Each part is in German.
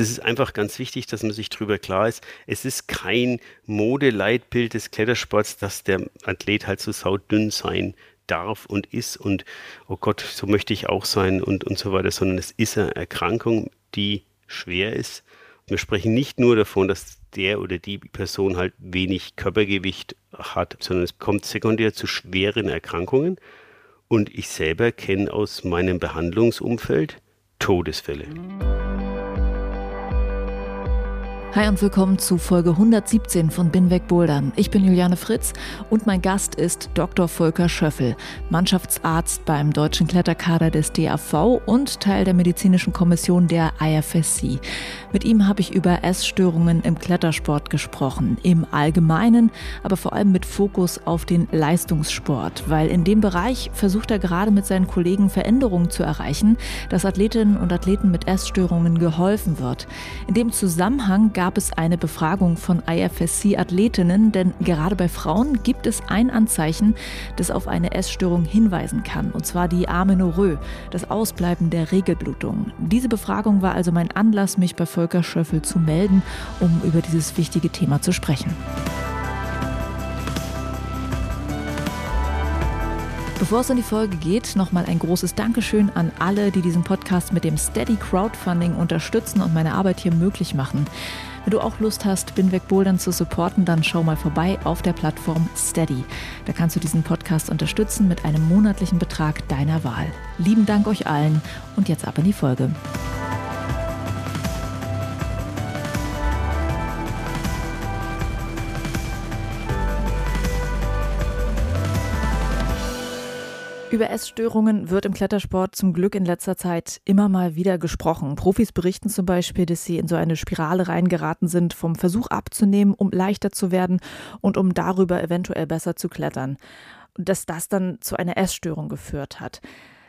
Das ist einfach ganz wichtig, dass man sich darüber klar ist. Es ist kein Modeleitbild des Klettersports, dass der Athlet halt so saudünn sein darf und ist und oh Gott, so möchte ich auch sein und, und so weiter, sondern es ist eine Erkrankung, die schwer ist. wir sprechen nicht nur davon, dass der oder die Person halt wenig Körpergewicht hat, sondern es kommt sekundär zu schweren Erkrankungen. Und ich selber kenne aus meinem Behandlungsumfeld Todesfälle. Hi und willkommen zu Folge 117 von Binweg Bouldern. Ich bin Juliane Fritz und mein Gast ist Dr. Volker Schöffel, Mannschaftsarzt beim deutschen Kletterkader des DAV und Teil der medizinischen Kommission der IFSC. Mit ihm habe ich über Essstörungen im Klettersport gesprochen, im Allgemeinen, aber vor allem mit Fokus auf den Leistungssport, weil in dem Bereich versucht er gerade mit seinen Kollegen Veränderungen zu erreichen, dass Athletinnen und Athleten mit Essstörungen geholfen wird. In dem Zusammenhang gab es eine Befragung von IFSC-Athletinnen, denn gerade bei Frauen gibt es ein Anzeichen, das auf eine Essstörung hinweisen kann, und zwar die Amenorrhoe, das Ausbleiben der Regelblutung. Diese Befragung war also mein Anlass, mich bei Volker Schöffel zu melden, um über dieses wichtige Thema zu sprechen. Bevor es in die Folge geht, nochmal ein großes Dankeschön an alle, die diesen Podcast mit dem Steady Crowdfunding unterstützen und meine Arbeit hier möglich machen. Wenn du auch Lust hast, Binweg Bouldern zu supporten, dann schau mal vorbei auf der Plattform Steady. Da kannst du diesen Podcast unterstützen mit einem monatlichen Betrag deiner Wahl. Lieben Dank euch allen und jetzt ab in die Folge. Über Essstörungen wird im Klettersport zum Glück in letzter Zeit immer mal wieder gesprochen. Profis berichten zum Beispiel, dass sie in so eine Spirale reingeraten sind, vom Versuch abzunehmen, um leichter zu werden und um darüber eventuell besser zu klettern. Und dass das dann zu einer Essstörung geführt hat.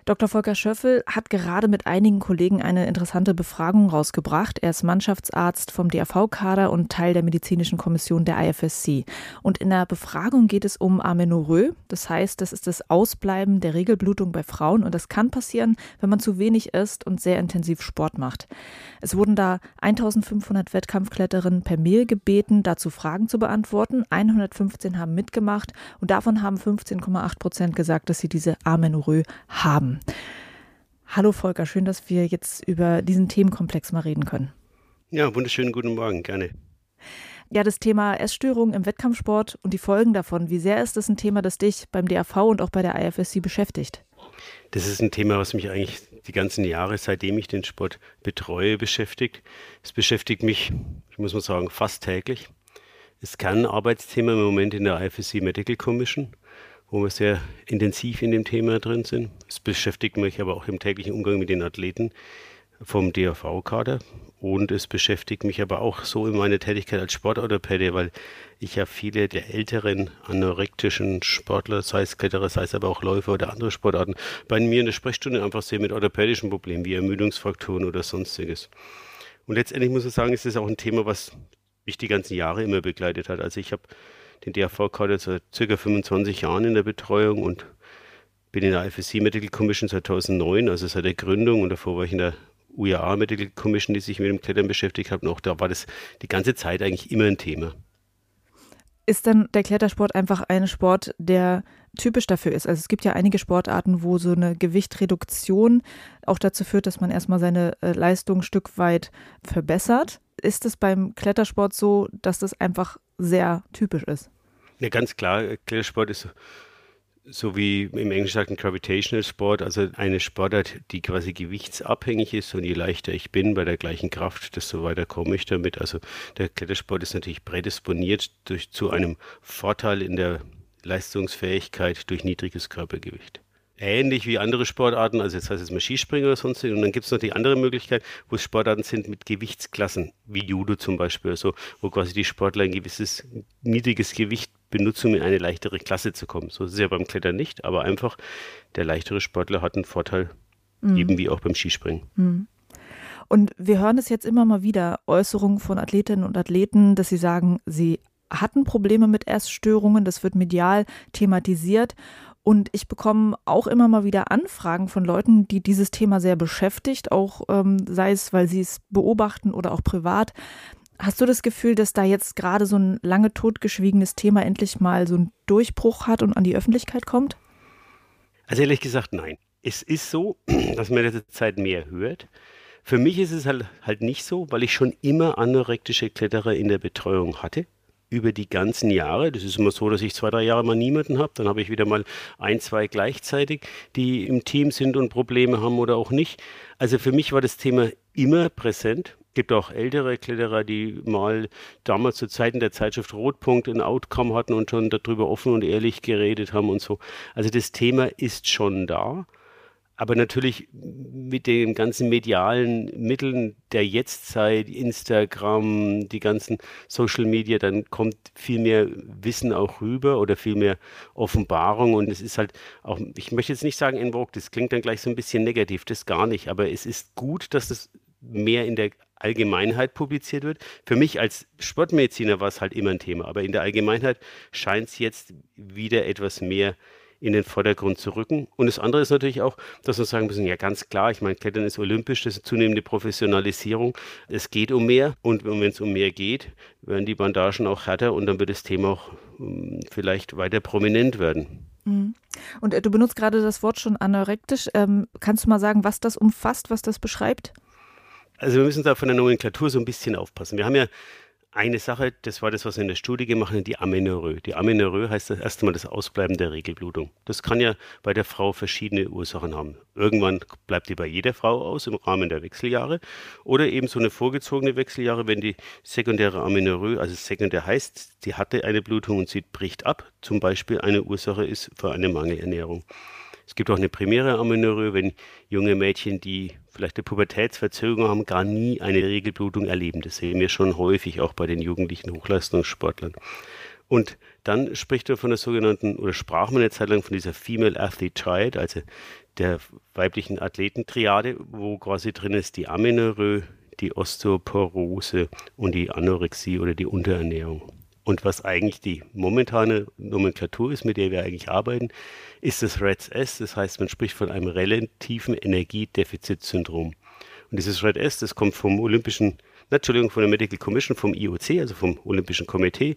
Dr. Volker Schöffel hat gerade mit einigen Kollegen eine interessante Befragung rausgebracht. Er ist Mannschaftsarzt vom DAV-Kader und Teil der medizinischen Kommission der IFSC. Und in der Befragung geht es um Amenorrhoe. Das heißt, das ist das Ausbleiben der Regelblutung bei Frauen. Und das kann passieren, wenn man zu wenig isst und sehr intensiv Sport macht. Es wurden da 1500 Wettkampfkletterinnen per Mail gebeten, dazu Fragen zu beantworten. 115 haben mitgemacht und davon haben 15,8 Prozent gesagt, dass sie diese Amenorrhoe haben. Hallo Volker, schön, dass wir jetzt über diesen Themenkomplex mal reden können. Ja, wunderschönen guten Morgen, gerne. Ja, das Thema Essstörungen im Wettkampfsport und die Folgen davon. Wie sehr ist das ein Thema, das dich beim DAV und auch bei der IFSC beschäftigt? Das ist ein Thema, was mich eigentlich die ganzen Jahre, seitdem ich den Sport betreue, beschäftigt. Es beschäftigt mich, ich muss mal sagen, fast täglich. Es kann ein Arbeitsthema im Moment in der IFSC Medical Commission wo wir sehr intensiv in dem Thema drin sind. Es beschäftigt mich aber auch im täglichen Umgang mit den Athleten vom DAV-Kader und es beschäftigt mich aber auch so in meiner Tätigkeit als Sportorthopäde, weil ich ja viele der älteren anorektischen Sportler, sei es Kletterer, sei es aber auch Läufer oder andere Sportarten, bei mir in der Sprechstunde einfach sehe mit orthopädischen Problemen wie Ermüdungsfaktoren oder sonstiges. Und letztendlich muss ich sagen, ist das auch ein Thema, was mich die ganzen Jahre immer begleitet hat. Also ich habe den DRV-Kader seit circa 25 Jahren in der Betreuung und bin in der IFSC Medical Commission seit 2009, also seit der Gründung und davor war ich in der UIA Medical Commission, die sich mit dem Klettern beschäftigt hat. Und auch da war das die ganze Zeit eigentlich immer ein Thema. Ist dann der Klettersport einfach ein Sport, der typisch dafür ist? Also es gibt ja einige Sportarten, wo so eine Gewichtreduktion auch dazu führt, dass man erstmal seine äh, Leistung ein Stück weit verbessert. Ist es beim Klettersport so, dass das einfach sehr typisch ist. Ja, ganz klar, Klettersport ist so, wie im Englischen sagt ein Gravitational Sport, also eine Sportart, die quasi gewichtsabhängig ist und je leichter ich bin bei der gleichen Kraft, desto weiter komme ich damit. Also der Klettersport ist natürlich prädisponiert durch, zu einem Vorteil in der Leistungsfähigkeit durch niedriges Körpergewicht. Ähnlich wie andere Sportarten, also jetzt heißt es mal Skispringen oder sonst. Und dann gibt es noch die andere Möglichkeit, wo es Sportarten sind mit Gewichtsklassen, wie Judo zum Beispiel, also wo quasi die Sportler ein gewisses niedriges Gewicht benutzen, um in eine leichtere Klasse zu kommen. So ist es ja beim Klettern nicht, aber einfach der leichtere Sportler hat einen Vorteil, mhm. eben wie auch beim Skispringen. Mhm. Und wir hören es jetzt immer mal wieder, Äußerungen von Athletinnen und Athleten, dass sie sagen, sie hatten Probleme mit Essstörungen, das wird medial thematisiert. Und ich bekomme auch immer mal wieder Anfragen von Leuten, die dieses Thema sehr beschäftigt, auch ähm, sei es, weil sie es beobachten oder auch privat. Hast du das Gefühl, dass da jetzt gerade so ein lange totgeschwiegenes Thema endlich mal so einen Durchbruch hat und an die Öffentlichkeit kommt? Also ehrlich gesagt, nein. Es ist so, dass man der Zeit mehr hört. Für mich ist es halt, halt nicht so, weil ich schon immer anorektische Kletterer in der Betreuung hatte über die ganzen Jahre. Das ist immer so, dass ich zwei, drei Jahre mal niemanden habe. Dann habe ich wieder mal ein, zwei gleichzeitig, die im Team sind und Probleme haben oder auch nicht. Also für mich war das Thema immer präsent. Es gibt auch ältere Kletterer, die mal damals zu Zeiten der Zeitschrift Rotpunkt ein Outcome hatten und schon darüber offen und ehrlich geredet haben und so. Also das Thema ist schon da. Aber natürlich mit den ganzen medialen Mitteln der Jetztzeit, Instagram, die ganzen Social Media, dann kommt viel mehr Wissen auch rüber oder viel mehr Offenbarung. Und es ist halt auch, ich möchte jetzt nicht sagen en vogue, das klingt dann gleich so ein bisschen negativ, das gar nicht. Aber es ist gut, dass das mehr in der Allgemeinheit publiziert wird. Für mich als Sportmediziner war es halt immer ein Thema, aber in der Allgemeinheit scheint es jetzt wieder etwas mehr in den Vordergrund zu rücken. Und das andere ist natürlich auch, dass wir sagen müssen, ja ganz klar, ich meine, Klettern ist olympisch, das ist zunehmende Professionalisierung. Es geht um mehr und wenn es um mehr geht, werden die Bandagen auch härter und dann wird das Thema auch hm, vielleicht weiter prominent werden. Mhm. Und äh, du benutzt gerade das Wort schon anorektisch. Ähm, kannst du mal sagen, was das umfasst, was das beschreibt? Also wir müssen da von der Nomenklatur so ein bisschen aufpassen. Wir haben ja eine Sache, das war das, was wir in der Studie gemacht haben, die Amenorrhoe. Die Amenorrhoe heißt das erste Mal das Ausbleiben der Regelblutung. Das kann ja bei der Frau verschiedene Ursachen haben. Irgendwann bleibt die bei jeder Frau aus im Rahmen der Wechseljahre oder eben so eine vorgezogene Wechseljahre, wenn die sekundäre Amenorrhoe, also sekundär heißt, sie hatte eine Blutung und sie bricht ab, zum Beispiel eine Ursache ist für eine Mangelernährung. Es gibt auch eine primäre Amenorrhoe, wenn junge Mädchen, die vielleicht eine Pubertätsverzögerung haben, gar nie eine Regelblutung erleben. Das sehen wir schon häufig auch bei den jugendlichen Hochleistungssportlern. Und dann spricht er von der sogenannten, oder sprach man eine Zeit lang von dieser Female Athlete Triad, also der weiblichen Athletentriade, wo quasi drin ist die Amenorrhoe, die Osteoporose und die Anorexie oder die Unterernährung. Und was eigentlich die momentane Nomenklatur ist, mit der wir eigentlich arbeiten, ist das REDS-S. Das heißt, man spricht von einem relativen Energiedefizitsyndrom. Und dieses RED-S, das kommt vom Olympischen, Entschuldigung, von der Medical Commission, vom IOC, also vom Olympischen Komitee.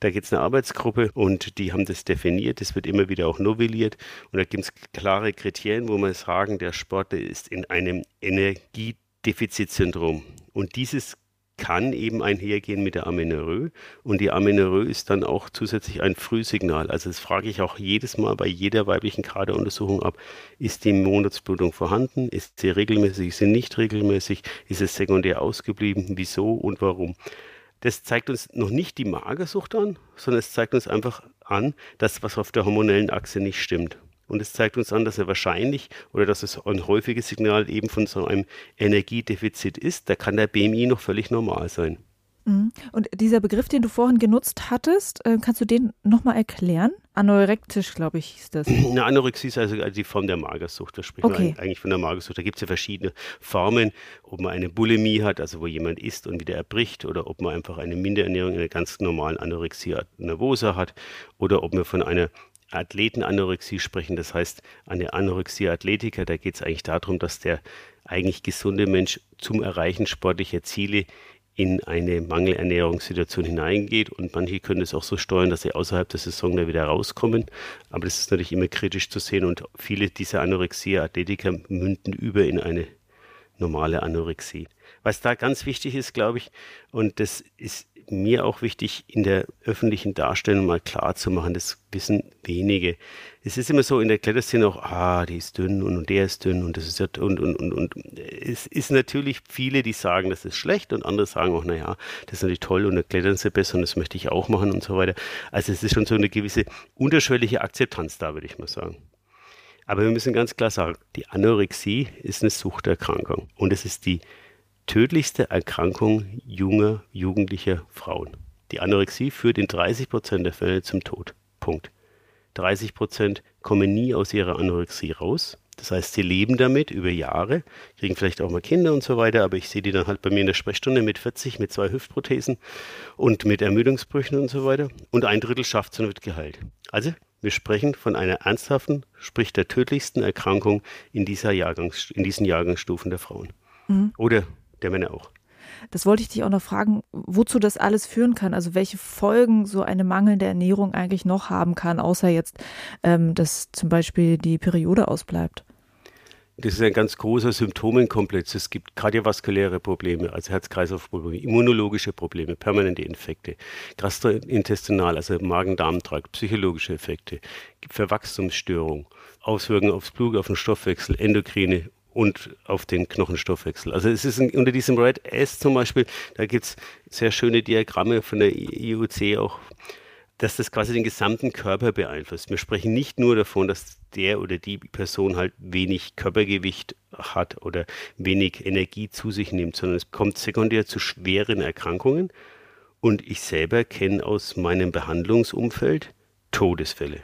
Da gibt es eine Arbeitsgruppe und die haben das definiert. Das wird immer wieder auch novelliert. Und da gibt es klare Kriterien, wo man sagen, der Sportler ist in einem Energiedefizitsyndrom. Und dieses kann eben einhergehen mit der Amenorrhoe und die Amenorrhoe ist dann auch zusätzlich ein Frühsignal. Also das frage ich auch jedes Mal bei jeder weiblichen Kaderuntersuchung ab, ist die Monatsblutung vorhanden, ist sie regelmäßig, ist sie nicht regelmäßig, ist es sekundär ausgeblieben, wieso und warum. Das zeigt uns noch nicht die Magersucht an, sondern es zeigt uns einfach an, dass was auf der hormonellen Achse nicht stimmt. Und es zeigt uns an, dass er wahrscheinlich oder dass es ein häufiges Signal eben von so einem Energiedefizit ist. Da kann der BMI noch völlig normal sein. Mhm. Und dieser Begriff, den du vorhin genutzt hattest, äh, kannst du den nochmal erklären? Anorektisch, glaube ich, hieß das. Eine Anorexie ist also die Form der Magersucht. Da spricht okay. man eigentlich von der Magersucht. Da gibt es ja verschiedene Formen, ob man eine Bulimie hat, also wo jemand isst und wieder erbricht, oder ob man einfach eine Minderernährung, eine ganz normalen Anorexie nervosa hat, oder ob man von einer Athletenanorexie sprechen, das heißt eine Anorexie Athletiker, da geht es eigentlich darum, dass der eigentlich gesunde Mensch zum Erreichen sportlicher Ziele in eine Mangelernährungssituation hineingeht und manche können es auch so steuern, dass sie außerhalb der Saison da wieder rauskommen. Aber das ist natürlich immer kritisch zu sehen und viele dieser Anorexia-Athletiker münden über in eine normale Anorexie. Was da ganz wichtig ist, glaube ich, und das ist mir auch wichtig, in der öffentlichen Darstellung mal klar zu machen, das wissen wenige. Es ist immer so in der Kletterszene auch, ah, die ist dünn und, der ist dünn und das ist ja und, und, und, und. Es ist natürlich viele, die sagen, das ist schlecht und andere sagen auch, naja, das ist natürlich toll und da klettern sie besser und das möchte ich auch machen und so weiter. Also es ist schon so eine gewisse unterschwellige Akzeptanz da, würde ich mal sagen. Aber wir müssen ganz klar sagen, die Anorexie ist eine Suchterkrankung und es ist die tödlichste Erkrankung junger, jugendlicher Frauen. Die Anorexie führt in 30 Prozent der Fälle zum Tod. Punkt. 30 Prozent kommen nie aus ihrer Anorexie raus. Das heißt, sie leben damit über Jahre, kriegen vielleicht auch mal Kinder und so weiter, aber ich sehe die dann halt bei mir in der Sprechstunde mit 40, mit zwei Hüftprothesen und mit Ermüdungsbrüchen und so weiter. Und ein Drittel schafft es und wird geheilt. Also, wir sprechen von einer ernsthaften, sprich der tödlichsten Erkrankung in, dieser Jahrgangs, in diesen Jahrgangsstufen der Frauen. Mhm. Oder der Männer auch. Das wollte ich dich auch noch fragen, wozu das alles führen kann. Also welche Folgen so eine mangelnde Ernährung eigentlich noch haben kann, außer jetzt, ähm, dass zum Beispiel die Periode ausbleibt. Das ist ein ganz großer Symptomenkomplex. Es gibt kardiovaskuläre Probleme, also Herz-Kreislauf-Probleme, immunologische Probleme, permanente Infekte, gastrointestinal, also Magen-Darm-Trakt, psychologische Effekte, Verwachstumsstörungen, Auswirkungen aufs Blut, auf den Stoffwechsel, endokrine und auf den Knochenstoffwechsel. Also es ist ein, unter diesem Red S zum Beispiel, da gibt es sehr schöne Diagramme von der IUC auch, dass das quasi den gesamten Körper beeinflusst. Wir sprechen nicht nur davon, dass der oder die Person halt wenig Körpergewicht hat oder wenig Energie zu sich nimmt, sondern es kommt sekundär zu schweren Erkrankungen. Und ich selber kenne aus meinem Behandlungsumfeld Todesfälle.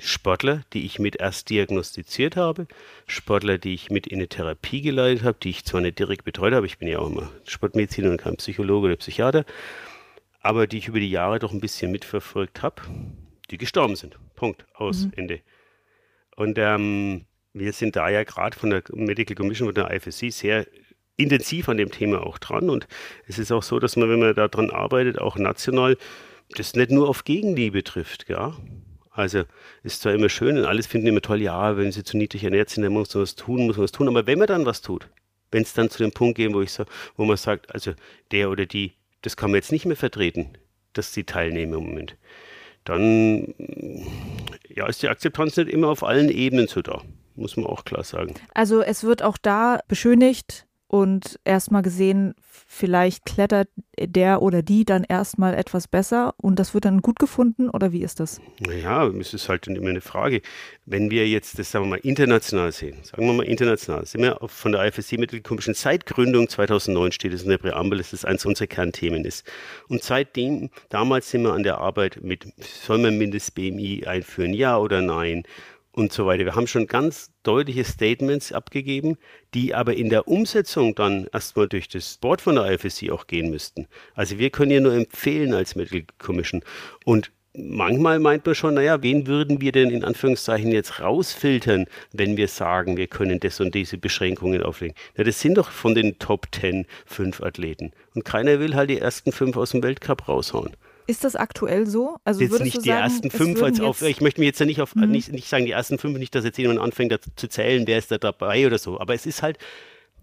Sportler, die ich mit erst diagnostiziert habe, Sportler, die ich mit in eine Therapie geleitet habe, die ich zwar nicht direkt betreut habe, ich bin ja auch immer Sportmediziner und kein Psychologe oder Psychiater, aber die ich über die Jahre doch ein bisschen mitverfolgt habe, die gestorben sind. Punkt. Aus. Mhm. Ende. Und ähm, wir sind da ja gerade von der Medical Commission und der IFSC sehr intensiv an dem Thema auch dran. Und es ist auch so, dass man, wenn man daran arbeitet, auch national, das nicht nur auf Gegenliebe trifft, ja. Also ist zwar immer schön und alles finden immer toll, ja, wenn sie zu niedrig ernährt sind, dann muss man was tun, muss man was tun. Aber wenn man dann was tut, wenn es dann zu dem Punkt geht, wo ich so, wo man sagt, also der oder die, das kann man jetzt nicht mehr vertreten, dass sie teilnehmen im Moment, dann ja, ist die Akzeptanz nicht immer auf allen Ebenen so da, muss man auch klar sagen. Also es wird auch da beschönigt, und erstmal gesehen, vielleicht klettert der oder die dann erstmal etwas besser und das wird dann gut gefunden oder wie ist das? Naja, es ist halt immer eine Frage. Wenn wir jetzt das, sagen wir mal, international sehen, sagen wir mal international, sind wir von der IFSC Medical Commission seit Gründung 2009 steht es in der Präambel, dass das eines unserer Kernthemen ist. Und seitdem, damals sind wir an der Arbeit mit, soll man Mindest-BMI einführen, ja oder nein? Und so weiter. Wir haben schon ganz deutliche Statements abgegeben, die aber in der Umsetzung dann erstmal durch das Board von der IFSC auch gehen müssten. Also wir können ja nur empfehlen als Medical Commission. Und manchmal meint man schon, naja, wen würden wir denn in Anführungszeichen jetzt rausfiltern, wenn wir sagen, wir können das und diese Beschränkungen auflegen? Ja, das sind doch von den Top 10 fünf Athleten. Und keiner will halt die ersten fünf aus dem Weltcup raushauen. Ist das aktuell so? Also jetzt nicht die sagen, ersten fünf als auf, ich möchte mir jetzt ja nicht auf, mhm. nicht, nicht sagen die ersten fünf, nicht, dass jetzt jemand anfängt zu zählen, wer ist da dabei oder so. Aber es ist halt,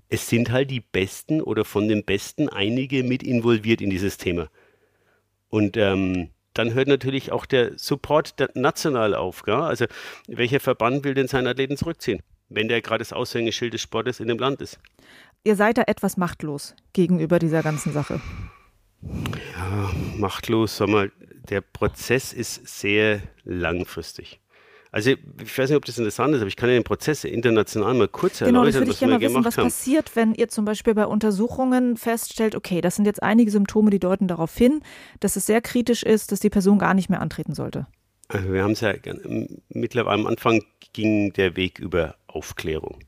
es sind halt die Besten oder von den Besten einige mit involviert in dieses Thema. Und ähm, dann hört natürlich auch der Support national auf. Gell? Also welcher Verband will denn seinen Athleten zurückziehen, wenn der gerade das Aushängeschild des Sportes in dem Land ist? Ihr seid da etwas machtlos gegenüber dieser ganzen Sache ja, machtlos, sag mal, der Prozess ist sehr langfristig. Also ich weiß nicht, ob das interessant ist, aber ich kann ja den Prozess international mal kurz genau, erläutern, das was wir wissen, was haben. passiert, wenn ihr zum Beispiel bei Untersuchungen feststellt, okay, das sind jetzt einige Symptome, die deuten darauf hin, dass es sehr kritisch ist, dass die Person gar nicht mehr antreten sollte. Also wir haben es ja mittlerweile am Anfang ging der Weg über Aufklärung.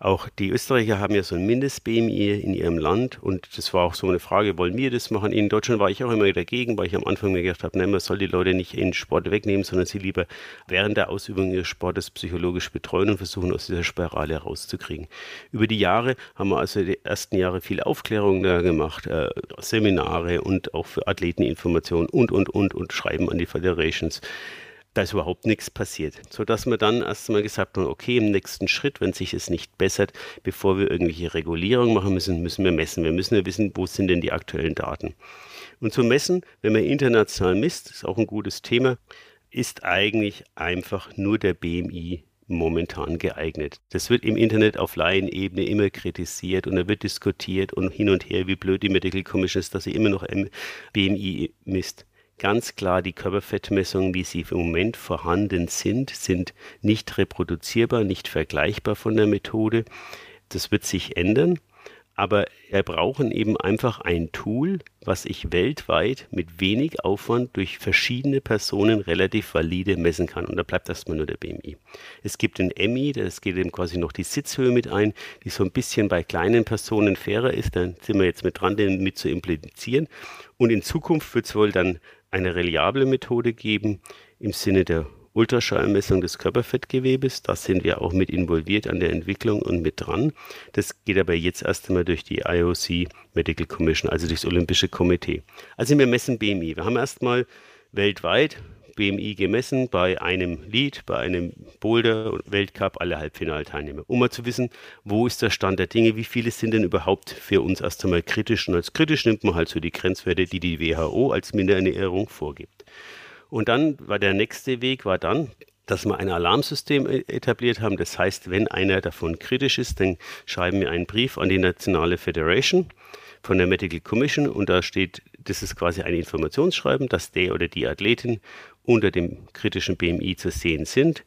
Auch die Österreicher haben ja so ein Mindest-BMI in ihrem Land und das war auch so eine Frage, wollen wir das machen? In Deutschland war ich auch immer dagegen, weil ich am Anfang mir gedacht habe, nein, man soll die Leute nicht in Sport wegnehmen, sondern sie lieber während der Ausübung ihres Sportes psychologisch betreuen und versuchen, aus dieser Spirale rauszukriegen. Über die Jahre haben wir also die ersten Jahre viel Aufklärung da gemacht, äh, Seminare und auch für Athleteninformationen und, und, und, und Schreiben an die Federations da ist überhaupt nichts passiert. Sodass wir dann erstmal gesagt haben, okay, im nächsten Schritt, wenn sich es nicht bessert, bevor wir irgendwelche Regulierung machen müssen, müssen wir messen. Wir müssen ja wissen, wo sind denn die aktuellen Daten. Und zu messen, wenn man international misst, ist auch ein gutes Thema, ist eigentlich einfach nur der BMI momentan geeignet. Das wird im Internet auf Laienebene immer kritisiert und da wird diskutiert und hin und her, wie blöd die Medical Commission ist, dass sie immer noch BMI misst. Ganz klar, die Körperfettmessungen, wie sie im Moment vorhanden sind, sind nicht reproduzierbar, nicht vergleichbar von der Methode. Das wird sich ändern aber wir brauchen eben einfach ein Tool, was ich weltweit mit wenig Aufwand durch verschiedene Personen relativ valide messen kann. Und da bleibt erstmal nur der BMI. Es gibt den MI, das geht eben quasi noch die Sitzhöhe mit ein, die so ein bisschen bei kleinen Personen fairer ist. Dann sind wir jetzt mit dran, den mit zu implizieren. Und in Zukunft wird es wohl dann eine reliable Methode geben im Sinne der Ultraschallmessung des Körperfettgewebes. Da sind wir auch mit involviert an der Entwicklung und mit dran. Das geht aber jetzt erst einmal durch die IOC Medical Commission, also durchs Olympische Komitee. Also wir messen BMI. Wir haben erstmal weltweit BMI gemessen bei einem Lead, bei einem Boulder Weltcup alle Halbfinalteilnehmer, um mal zu wissen, wo ist der Stand der Dinge, wie viele sind denn überhaupt für uns erst einmal kritisch und als kritisch nimmt man halt so die Grenzwerte, die die WHO als Minderernährung vorgibt. Und dann war der nächste Weg, war dann, dass wir ein Alarmsystem e-, etabliert haben. Das heißt, wenn einer davon kritisch ist, dann schreiben wir einen Brief an die Nationale Federation von der Medical Commission und da steht, das ist quasi ein Informationsschreiben, dass der oder die Athletin unter dem kritischen BMI zu sehen sind.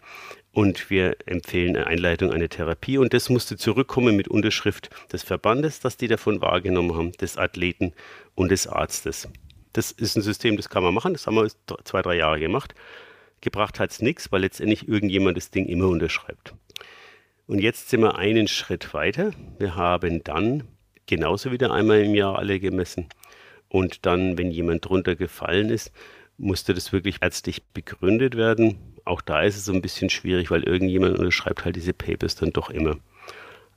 Und wir empfehlen eine Einleitung einer Therapie. Und das musste zurückkommen mit Unterschrift des Verbandes, dass die davon wahrgenommen haben, des Athleten und des Arztes. Das ist ein System, das kann man machen. Das haben wir zwei, drei Jahre gemacht. Gebracht hat es nichts, weil letztendlich irgendjemand das Ding immer unterschreibt. Und jetzt sind wir einen Schritt weiter. Wir haben dann genauso wieder einmal im Jahr alle gemessen. Und dann, wenn jemand drunter gefallen ist, musste das wirklich ärztlich begründet werden. Auch da ist es so ein bisschen schwierig, weil irgendjemand unterschreibt halt diese Papers dann doch immer.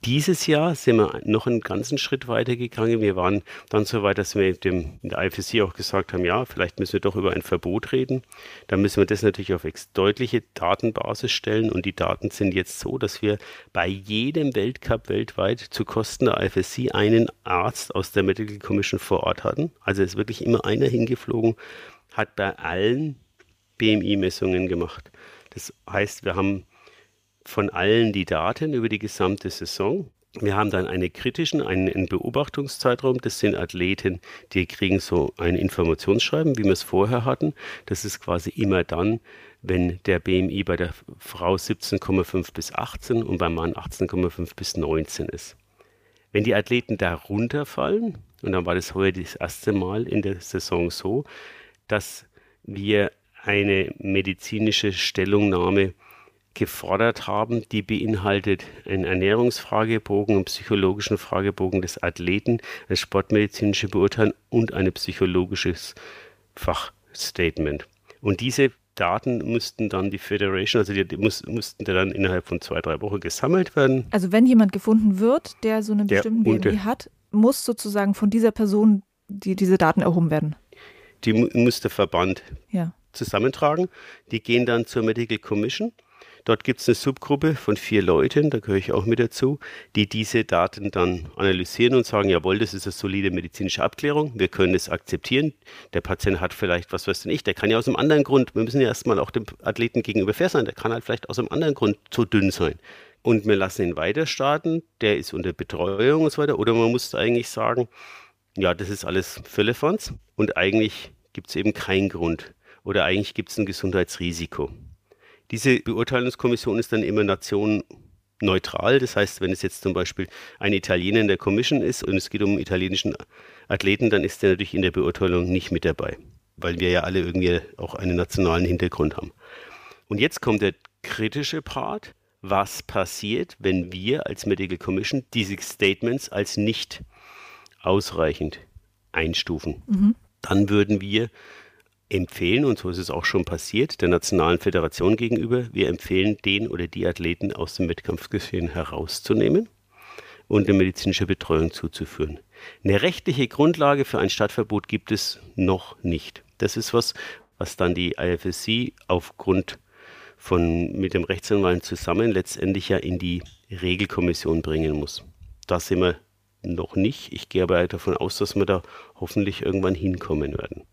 Dieses Jahr sind wir noch einen ganzen Schritt weiter gegangen. Wir waren dann so weit, dass wir dem, in der IFSC auch gesagt haben, ja, vielleicht müssen wir doch über ein Verbot reden. Da müssen wir das natürlich auf deutliche Datenbasis stellen. Und die Daten sind jetzt so, dass wir bei jedem Weltcup weltweit zu Kosten der IFSC einen Arzt aus der Medical Commission vor Ort hatten. Also ist wirklich immer einer hingeflogen, hat bei allen BMI-Messungen gemacht. Das heißt, wir haben von allen die Daten über die gesamte Saison. Wir haben dann einen kritischen, einen, Beobachtungszeitraum. Das sind Athleten, die kriegen so ein Informationsschreiben, wie wir es vorher hatten. Das ist quasi immer dann, wenn der BMI bei der Frau 17,5 bis 18 und beim Mann 18,5 bis 19 ist. Wenn die Athleten da runterfallen, und dann war das heuer das erste Mal in der Saison so, dass wir eine medizinische Stellungnahme gefordert haben, die beinhaltet einen Ernährungsfragebogen, einen psychologischen Fragebogen des Athleten, eine sportmedizinische Beurteilung und ein psychologisches Fachstatement. Und diese Daten mussten dann die Federation, also die muss, mussten dann innerhalb von zwei, drei Wochen gesammelt werden. Also wenn jemand gefunden wird, der so einen bestimmten BMI hat, muss sozusagen von dieser Person die, diese Daten erhoben werden. Die muss der Verband ja. zusammentragen. Die gehen dann zur Medical Commission Dort gibt es eine Subgruppe von vier Leuten, da gehöre ich auch mit dazu, die diese Daten dann analysieren und sagen, jawohl, das ist eine solide medizinische Abklärung, wir können es akzeptieren. Der Patient hat vielleicht, was weiß denn ich, der kann ja aus einem anderen Grund, wir müssen ja erstmal auch dem Athleten gegenüber fair sein, der kann halt vielleicht aus einem anderen Grund zu dünn sein. Und wir lassen ihn weiter starten, der ist unter Betreuung und so weiter. Oder man muss eigentlich sagen, ja, das ist alles Füllefanz und eigentlich gibt es eben keinen Grund oder eigentlich gibt es ein Gesundheitsrisiko. Diese Beurteilungskommission ist dann immer nationenneutral. Das heißt, wenn es jetzt zum Beispiel ein Italiener in der Commission ist und es geht um italienischen Athleten, dann ist der natürlich in der Beurteilung nicht mit dabei, weil wir ja alle irgendwie auch einen nationalen Hintergrund haben. Und jetzt kommt der kritische Part. Was passiert, wenn wir als Medical Commission diese Statements als nicht ausreichend einstufen? Mhm. Dann würden wir empfehlen, und so ist es auch schon passiert, der Nationalen Föderation gegenüber, wir empfehlen, den oder die Athleten aus dem Wettkampfgeschehen herauszunehmen und eine medizinische Betreuung zuzuführen. Eine rechtliche Grundlage für ein Stadtverbot gibt es noch nicht. Das ist was, was dann die IFSC aufgrund von mit dem Rechtsanwalt zusammen letztendlich ja in die Regelkommission bringen muss. Da sind wir noch nicht. Ich gehe aber davon aus, dass wir da hoffentlich irgendwann hinkommen werden.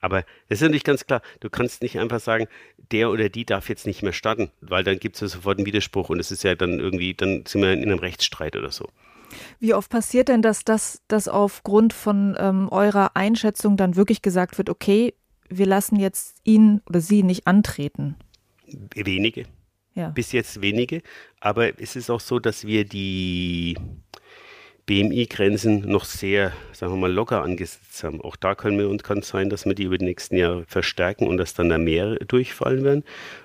Aber es ist natürlich ganz klar, du kannst nicht einfach sagen, der oder die darf jetzt nicht mehr starten, weil dann gibt es ja sofort einen Widerspruch und es ist ja dann irgendwie, dann sind wir in einem Rechtsstreit oder so. Wie oft passiert denn, dass das dass aufgrund von ähm, eurer Einschätzung dann wirklich gesagt wird, okay, wir lassen jetzt ihn oder sie nicht antreten? Wenige. Ja. Bis jetzt wenige. Aber es ist auch so, dass wir die BMI-Grenzen noch sehr, sagen wir mal, locker angesetzt haben. Auch da können wir und kann sein, dass wir die über die nächsten Jahre verstärken und dass dann da mehr durchfallen werden.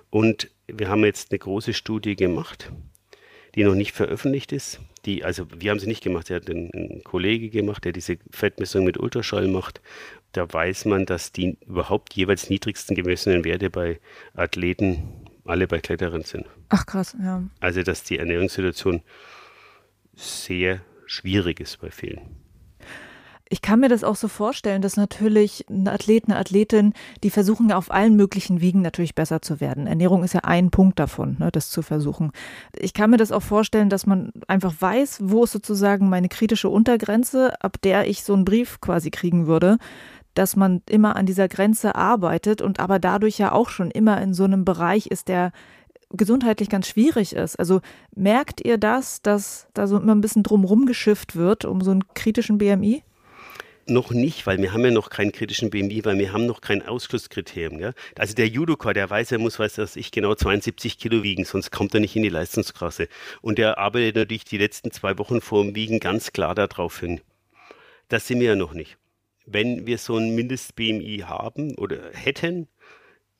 Und wir haben jetzt eine große Studie gemacht, die noch nicht veröffentlicht ist. Die, also wir haben sie nicht gemacht, sie hat ein, ein Kollege gemacht, der diese Fettmessung mit Ultraschall macht. Da weiß man, dass die überhaupt jeweils niedrigsten gemessenen Werte bei Athleten alle bei Kletterern sind. Ach krass, ja. Also dass die Ernährungssituation sehr schwierig ist bei vielen. Ich kann mir das auch so vorstellen, dass natürlich ein Athlet, eine Athletin, die versuchen auf allen möglichen Wiegen natürlich besser zu werden. Ernährung ist ja ein Punkt davon, ne, das zu versuchen. Ich kann mir das auch vorstellen, dass man einfach weiß, wo ist sozusagen meine kritische Untergrenze, ab der ich so einen Brief quasi kriegen würde, dass man immer an dieser Grenze arbeitet und aber dadurch ja auch schon immer in so einem Bereich ist, der gesundheitlich ganz schwierig ist. Also merkt ihr das, dass da so immer ein bisschen drumherum geschifft wird um so einen kritischen BMI? Noch nicht, weil wir haben ja noch keinen kritischen BMI, weil wir haben noch kein Ausschlusskriterium. Gell? Also der Judoka, der weiß, er muss, weiß dass ich genau 72 Kilo wiegen, sonst kommt er nicht in die Leistungsklasse. Und der arbeitet natürlich die letzten zwei Wochen vor dem Wiegen ganz klar darauf hin. Das sind wir ja noch nicht. Wenn wir so ein Mindest-BMI haben oder hätten,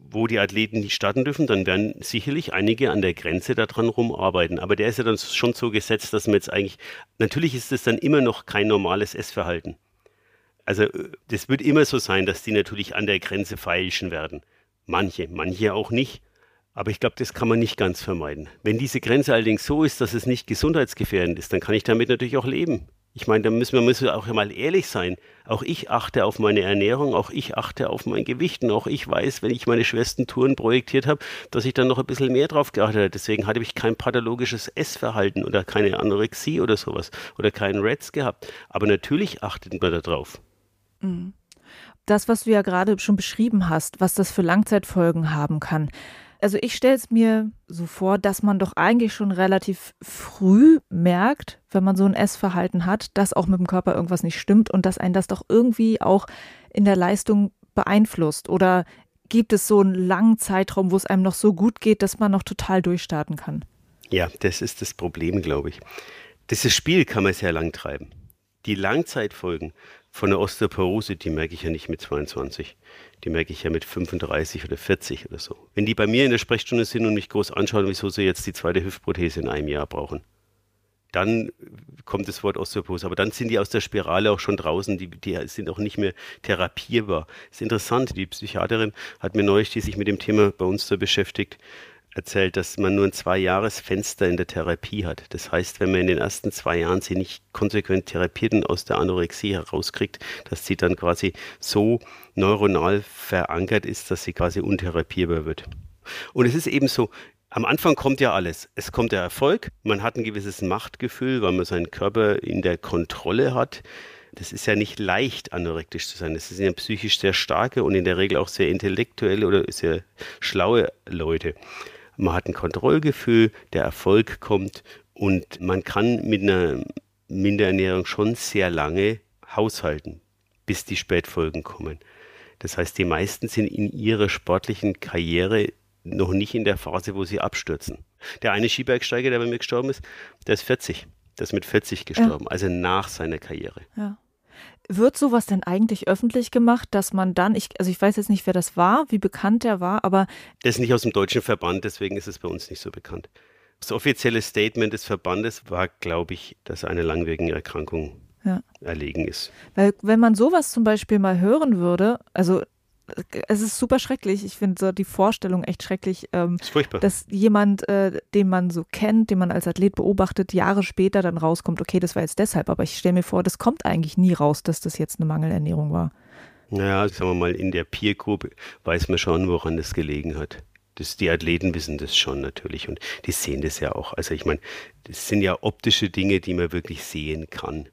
wo die Athleten nicht starten dürfen, dann werden sicherlich einige an der Grenze daran rumarbeiten. Aber der ist ja dann schon so gesetzt, dass man jetzt eigentlich, natürlich ist es dann immer noch kein normales Essverhalten. Also äh, das wird immer so sein, dass die natürlich an der Grenze feilschen werden. Manche, manche auch nicht. Aber ich glaube, das kann man nicht ganz vermeiden. Wenn diese Grenze allerdings so ist, dass es nicht gesundheitsgefährdend ist, dann kann ich damit natürlich auch leben. Ich meine, da müssen wir müssen auch mal ehrlich sein. Auch ich achte auf meine Ernährung, auch ich achte auf mein Gewicht und auch ich weiß, wenn ich meine schwersten Touren projektiert habe, dass ich dann noch ein bisschen mehr drauf geachtet habe. Deswegen hatte ich kein pathologisches Essverhalten oder keine Anorexie oder sowas oder keinen Reds gehabt. Aber natürlich achtet man darauf. Mhm. Das, was du ja gerade schon beschrieben hast, was das für Langzeitfolgen haben kann. Also ich stelle es mir so vor, dass man doch eigentlich schon relativ früh merkt, wenn man so ein Essverhalten hat, dass auch mit dem Körper irgendwas nicht stimmt und dass einen das doch irgendwie auch in der Leistung beeinflusst. Oder gibt es so einen langen Zeitraum, wo es einem noch so gut geht, dass man noch total durchstarten kann? Ja, das ist das Problem, glaube ich. Dieses Spiel kann man sehr lang treiben. Die Langzeitfolgen von der Osteoporose, die merke ich ja nicht mit 22. Die merke ich ja mit 35 oder 40 oder so. Wenn die bei mir in der Sprechstunde sind und mich groß anschauen, wieso sie jetzt die zweite Hüftprothese in einem Jahr brauchen, dann kommt das Wort Osteoporose. Aber dann sind die aus der Spirale auch schon draußen, die, die sind auch nicht mehr therapierbar. Das ist interessant, die Psychiaterin hat mir neulich, die sich mit dem Thema bei uns so beschäftigt, erzählt, dass man nur ein Zwei-Jahres-Fenster in der Therapie hat. Das heißt, wenn man in den ersten zwei Jahren sie nicht konsequent therapiert und aus der Anorexie herauskriegt, dass sie dann quasi so neuronal verankert ist, dass sie quasi untherapierbar wird. Und es ist eben so, am Anfang kommt ja alles. Es kommt der Erfolg, man hat ein gewisses Machtgefühl, weil man seinen Körper in der Kontrolle hat. Das ist ja nicht leicht, anorektisch zu sein. Das sind ja psychisch sehr starke und in der Regel auch sehr intellektuelle oder sehr schlaue Leute. Man hat ein Kontrollgefühl, der Erfolg kommt und man kann mit einer Minderernährung schon sehr lange haushalten, bis die Spätfolgen kommen. Das heißt, die meisten sind in ihrer sportlichen Karriere noch nicht in der Phase, wo sie abstürzen. Der eine Skibergsteiger, der bei mir gestorben ist, der ist 40. Der ist mit 40 gestorben, ja. also nach seiner Karriere. Ja. Wird sowas denn eigentlich öffentlich gemacht, dass man dann, ich, also ich weiß jetzt nicht, wer das war, wie bekannt der war, aber. Das ist nicht aus dem deutschen Verband, deswegen ist es bei uns nicht so bekannt. Das offizielle Statement des Verbandes war, glaube ich, dass eine langwierige Erkrankung ja. erlegen ist. Weil wenn man sowas zum Beispiel mal hören würde, also es ist super schrecklich. Ich finde so die Vorstellung echt schrecklich, ähm, das dass jemand, äh, den man so kennt, den man als Athlet beobachtet, Jahre später dann rauskommt, okay, das war jetzt deshalb, aber ich stelle mir vor, das kommt eigentlich nie raus, dass das jetzt eine Mangelernährung war. Naja, sagen wir mal, in der Peer-Group weiß man schon, woran das gelegen hat. Das, die Athleten wissen das schon natürlich und die sehen das ja auch. Also ich meine, das sind ja optische Dinge, die man wirklich sehen kann.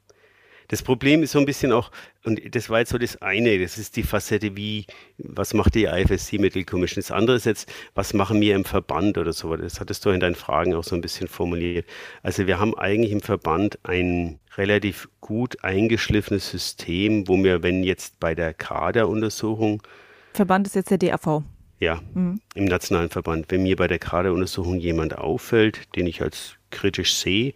Das Problem ist so ein bisschen auch, und das war jetzt so das eine, das ist die Facette, wie, was macht die IFSC Medical Commission? Das andere ist jetzt, was machen wir im Verband oder so? Das hattest du in deinen Fragen auch so ein bisschen formuliert. Also wir haben eigentlich im Verband ein relativ gut eingeschliffenes System, wo wir, wenn jetzt bei der Kaderuntersuchung Verband ist jetzt der DAV. Ja, mhm. im nationalen Verband. Wenn mir bei der Kaderuntersuchung jemand auffällt, den ich als kritisch sehe,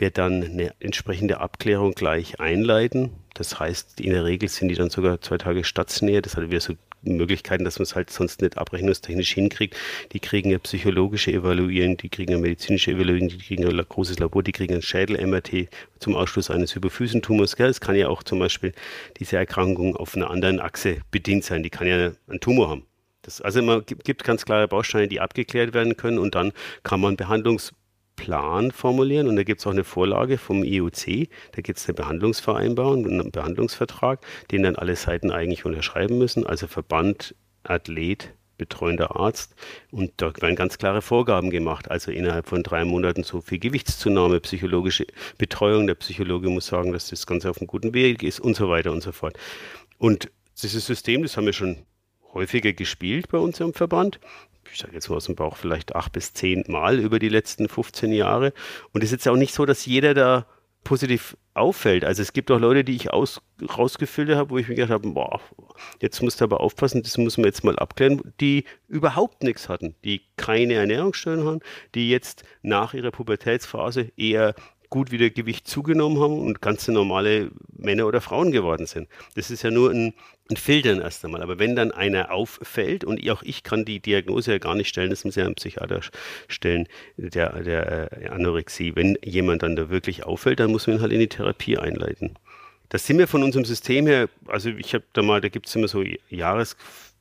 wird dann eine entsprechende Abklärung gleich einleiten. Das heißt, in der Regel sind die dann sogar zwei Tage stationär. Das hat wieder so Möglichkeiten, dass man es halt sonst nicht abrechnungstechnisch hinkriegt. Die kriegen ja psychologische Evaluierung, die kriegen eine medizinische Evaluierung, die kriegen ein großes Labor, die kriegen ein Schädel-MRT zum Ausschluss eines Hypophysentumors. Es kann ja auch zum Beispiel diese Erkrankung auf einer anderen Achse bedingt sein. Die kann ja einen Tumor haben. Das, also man gibt ganz klare Bausteine, die abgeklärt werden können und dann kann man Behandlungs Plan formulieren. Und da gibt es auch eine Vorlage vom IOC, da gibt es eine Behandlungsvereinbarung, einen Behandlungsvertrag, den dann alle Seiten eigentlich unterschreiben müssen, also Verband, Athlet, betreuender Arzt. Und da werden ganz klare Vorgaben gemacht, also innerhalb von drei Monaten so viel Gewichtszunahme, psychologische Betreuung, der Psychologe muss sagen, dass das Ganze auf einem guten Weg ist und so weiter und so fort. Und dieses System, das haben wir schon häufiger gespielt bei uns im Verband ich sage jetzt mal aus dem Bauch, vielleicht acht bis zehn Mal über die letzten 15 Jahre. Und es ist jetzt auch nicht so, dass jeder da positiv auffällt. Also es gibt auch Leute, die ich aus, rausgefiltert habe, wo ich mir gedacht habe, boah, jetzt musst du aber aufpassen, das muss man jetzt mal abklären, die überhaupt nichts hatten, die keine Ernährungsstörungen haben, die jetzt nach ihrer Pubertätsphase eher gut wieder Gewicht zugenommen haben und ganz normale Männer oder Frauen geworden sind. Das ist ja nur ein, ein Filtern erst einmal. Aber wenn dann einer auffällt, und auch ich kann die Diagnose ja gar nicht stellen, das muss ja ein Psychiater stellen, der, der äh, Anorexie. Wenn jemand dann da wirklich auffällt, dann muss man ihn halt in die Therapie einleiten. Das sind wir von unserem System her, also ich habe da mal, da gibt es immer so Jahres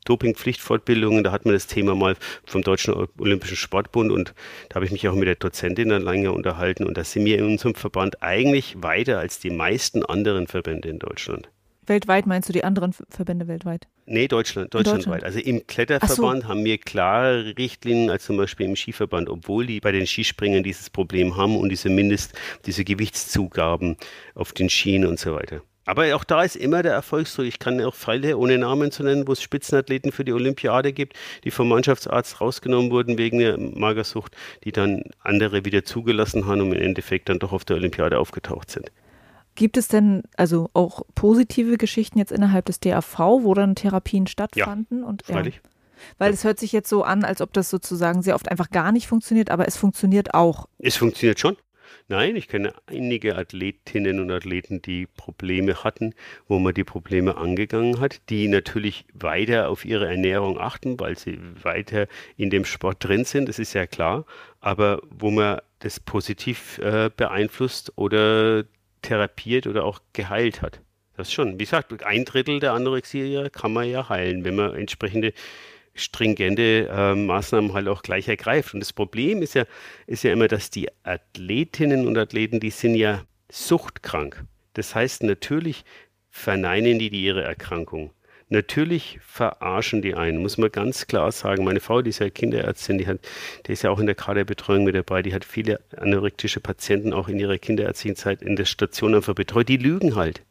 Dopingpflichtfortbildungen, da hat man das Thema mal vom Deutschen Olympischen Sportbund und da habe ich mich auch mit der Dozentin dann lange unterhalten und da sind wir in unserem Verband eigentlich weiter als die meisten anderen Verbände in Deutschland. Weltweit meinst du die anderen Verbände weltweit? Nee, Deutschland, deutschlandweit. Also im Kletterverband so. haben wir klare Richtlinien, als zum Beispiel im Skiverband, obwohl die bei den Skispringern dieses Problem haben und diese Mindest, diese Gewichtszugaben auf den Skien und so weiter. Aber auch da ist immer der Erfolg so. Ich kann auch Fälle, ohne Namen zu nennen, wo es Spitzenathleten für die Olympiade gibt, die vom Mannschaftsarzt rausgenommen wurden wegen der Magersucht, die dann andere wieder zugelassen haben und im Endeffekt dann doch auf der Olympiade aufgetaucht sind. Gibt es denn also auch positive Geschichten jetzt innerhalb des DAV, wo dann Therapien stattfanden? Ja, und, freilich. Ja. Weil es hört sich jetzt so an, als ob das sozusagen sehr oft einfach gar nicht funktioniert, aber es funktioniert auch. Es funktioniert schon. Nein, ich kenne einige Athletinnen und Athleten, die Probleme hatten, wo man die Probleme angegangen hat, die natürlich weiter auf ihre Ernährung achten, weil sie weiter in dem Sport drin sind, das ist ja klar, aber wo man das positiv äh, beeinflusst oder therapiert oder auch geheilt hat. Das schon. Wie gesagt, ein Drittel der Anorexie kann man ja heilen, wenn man entsprechende stringente äh, Maßnahmen halt auch gleich ergreift. Und das Problem ist ja, ist ja immer, dass die Athletinnen und Athleten, die sind ja suchtkrank. Das heißt, natürlich verneinen die, die ihre Erkrankung. Natürlich verarschen die einen, muss man ganz klar sagen. Meine Frau, die ist ja Kinderärztin, die, hat, die ist ja auch in der Kaderbetreuung mit dabei, die hat viele anorektische Patienten auch in ihrer kinderärztlichen Zeit in der Station einfach betreut. Die lügen halt.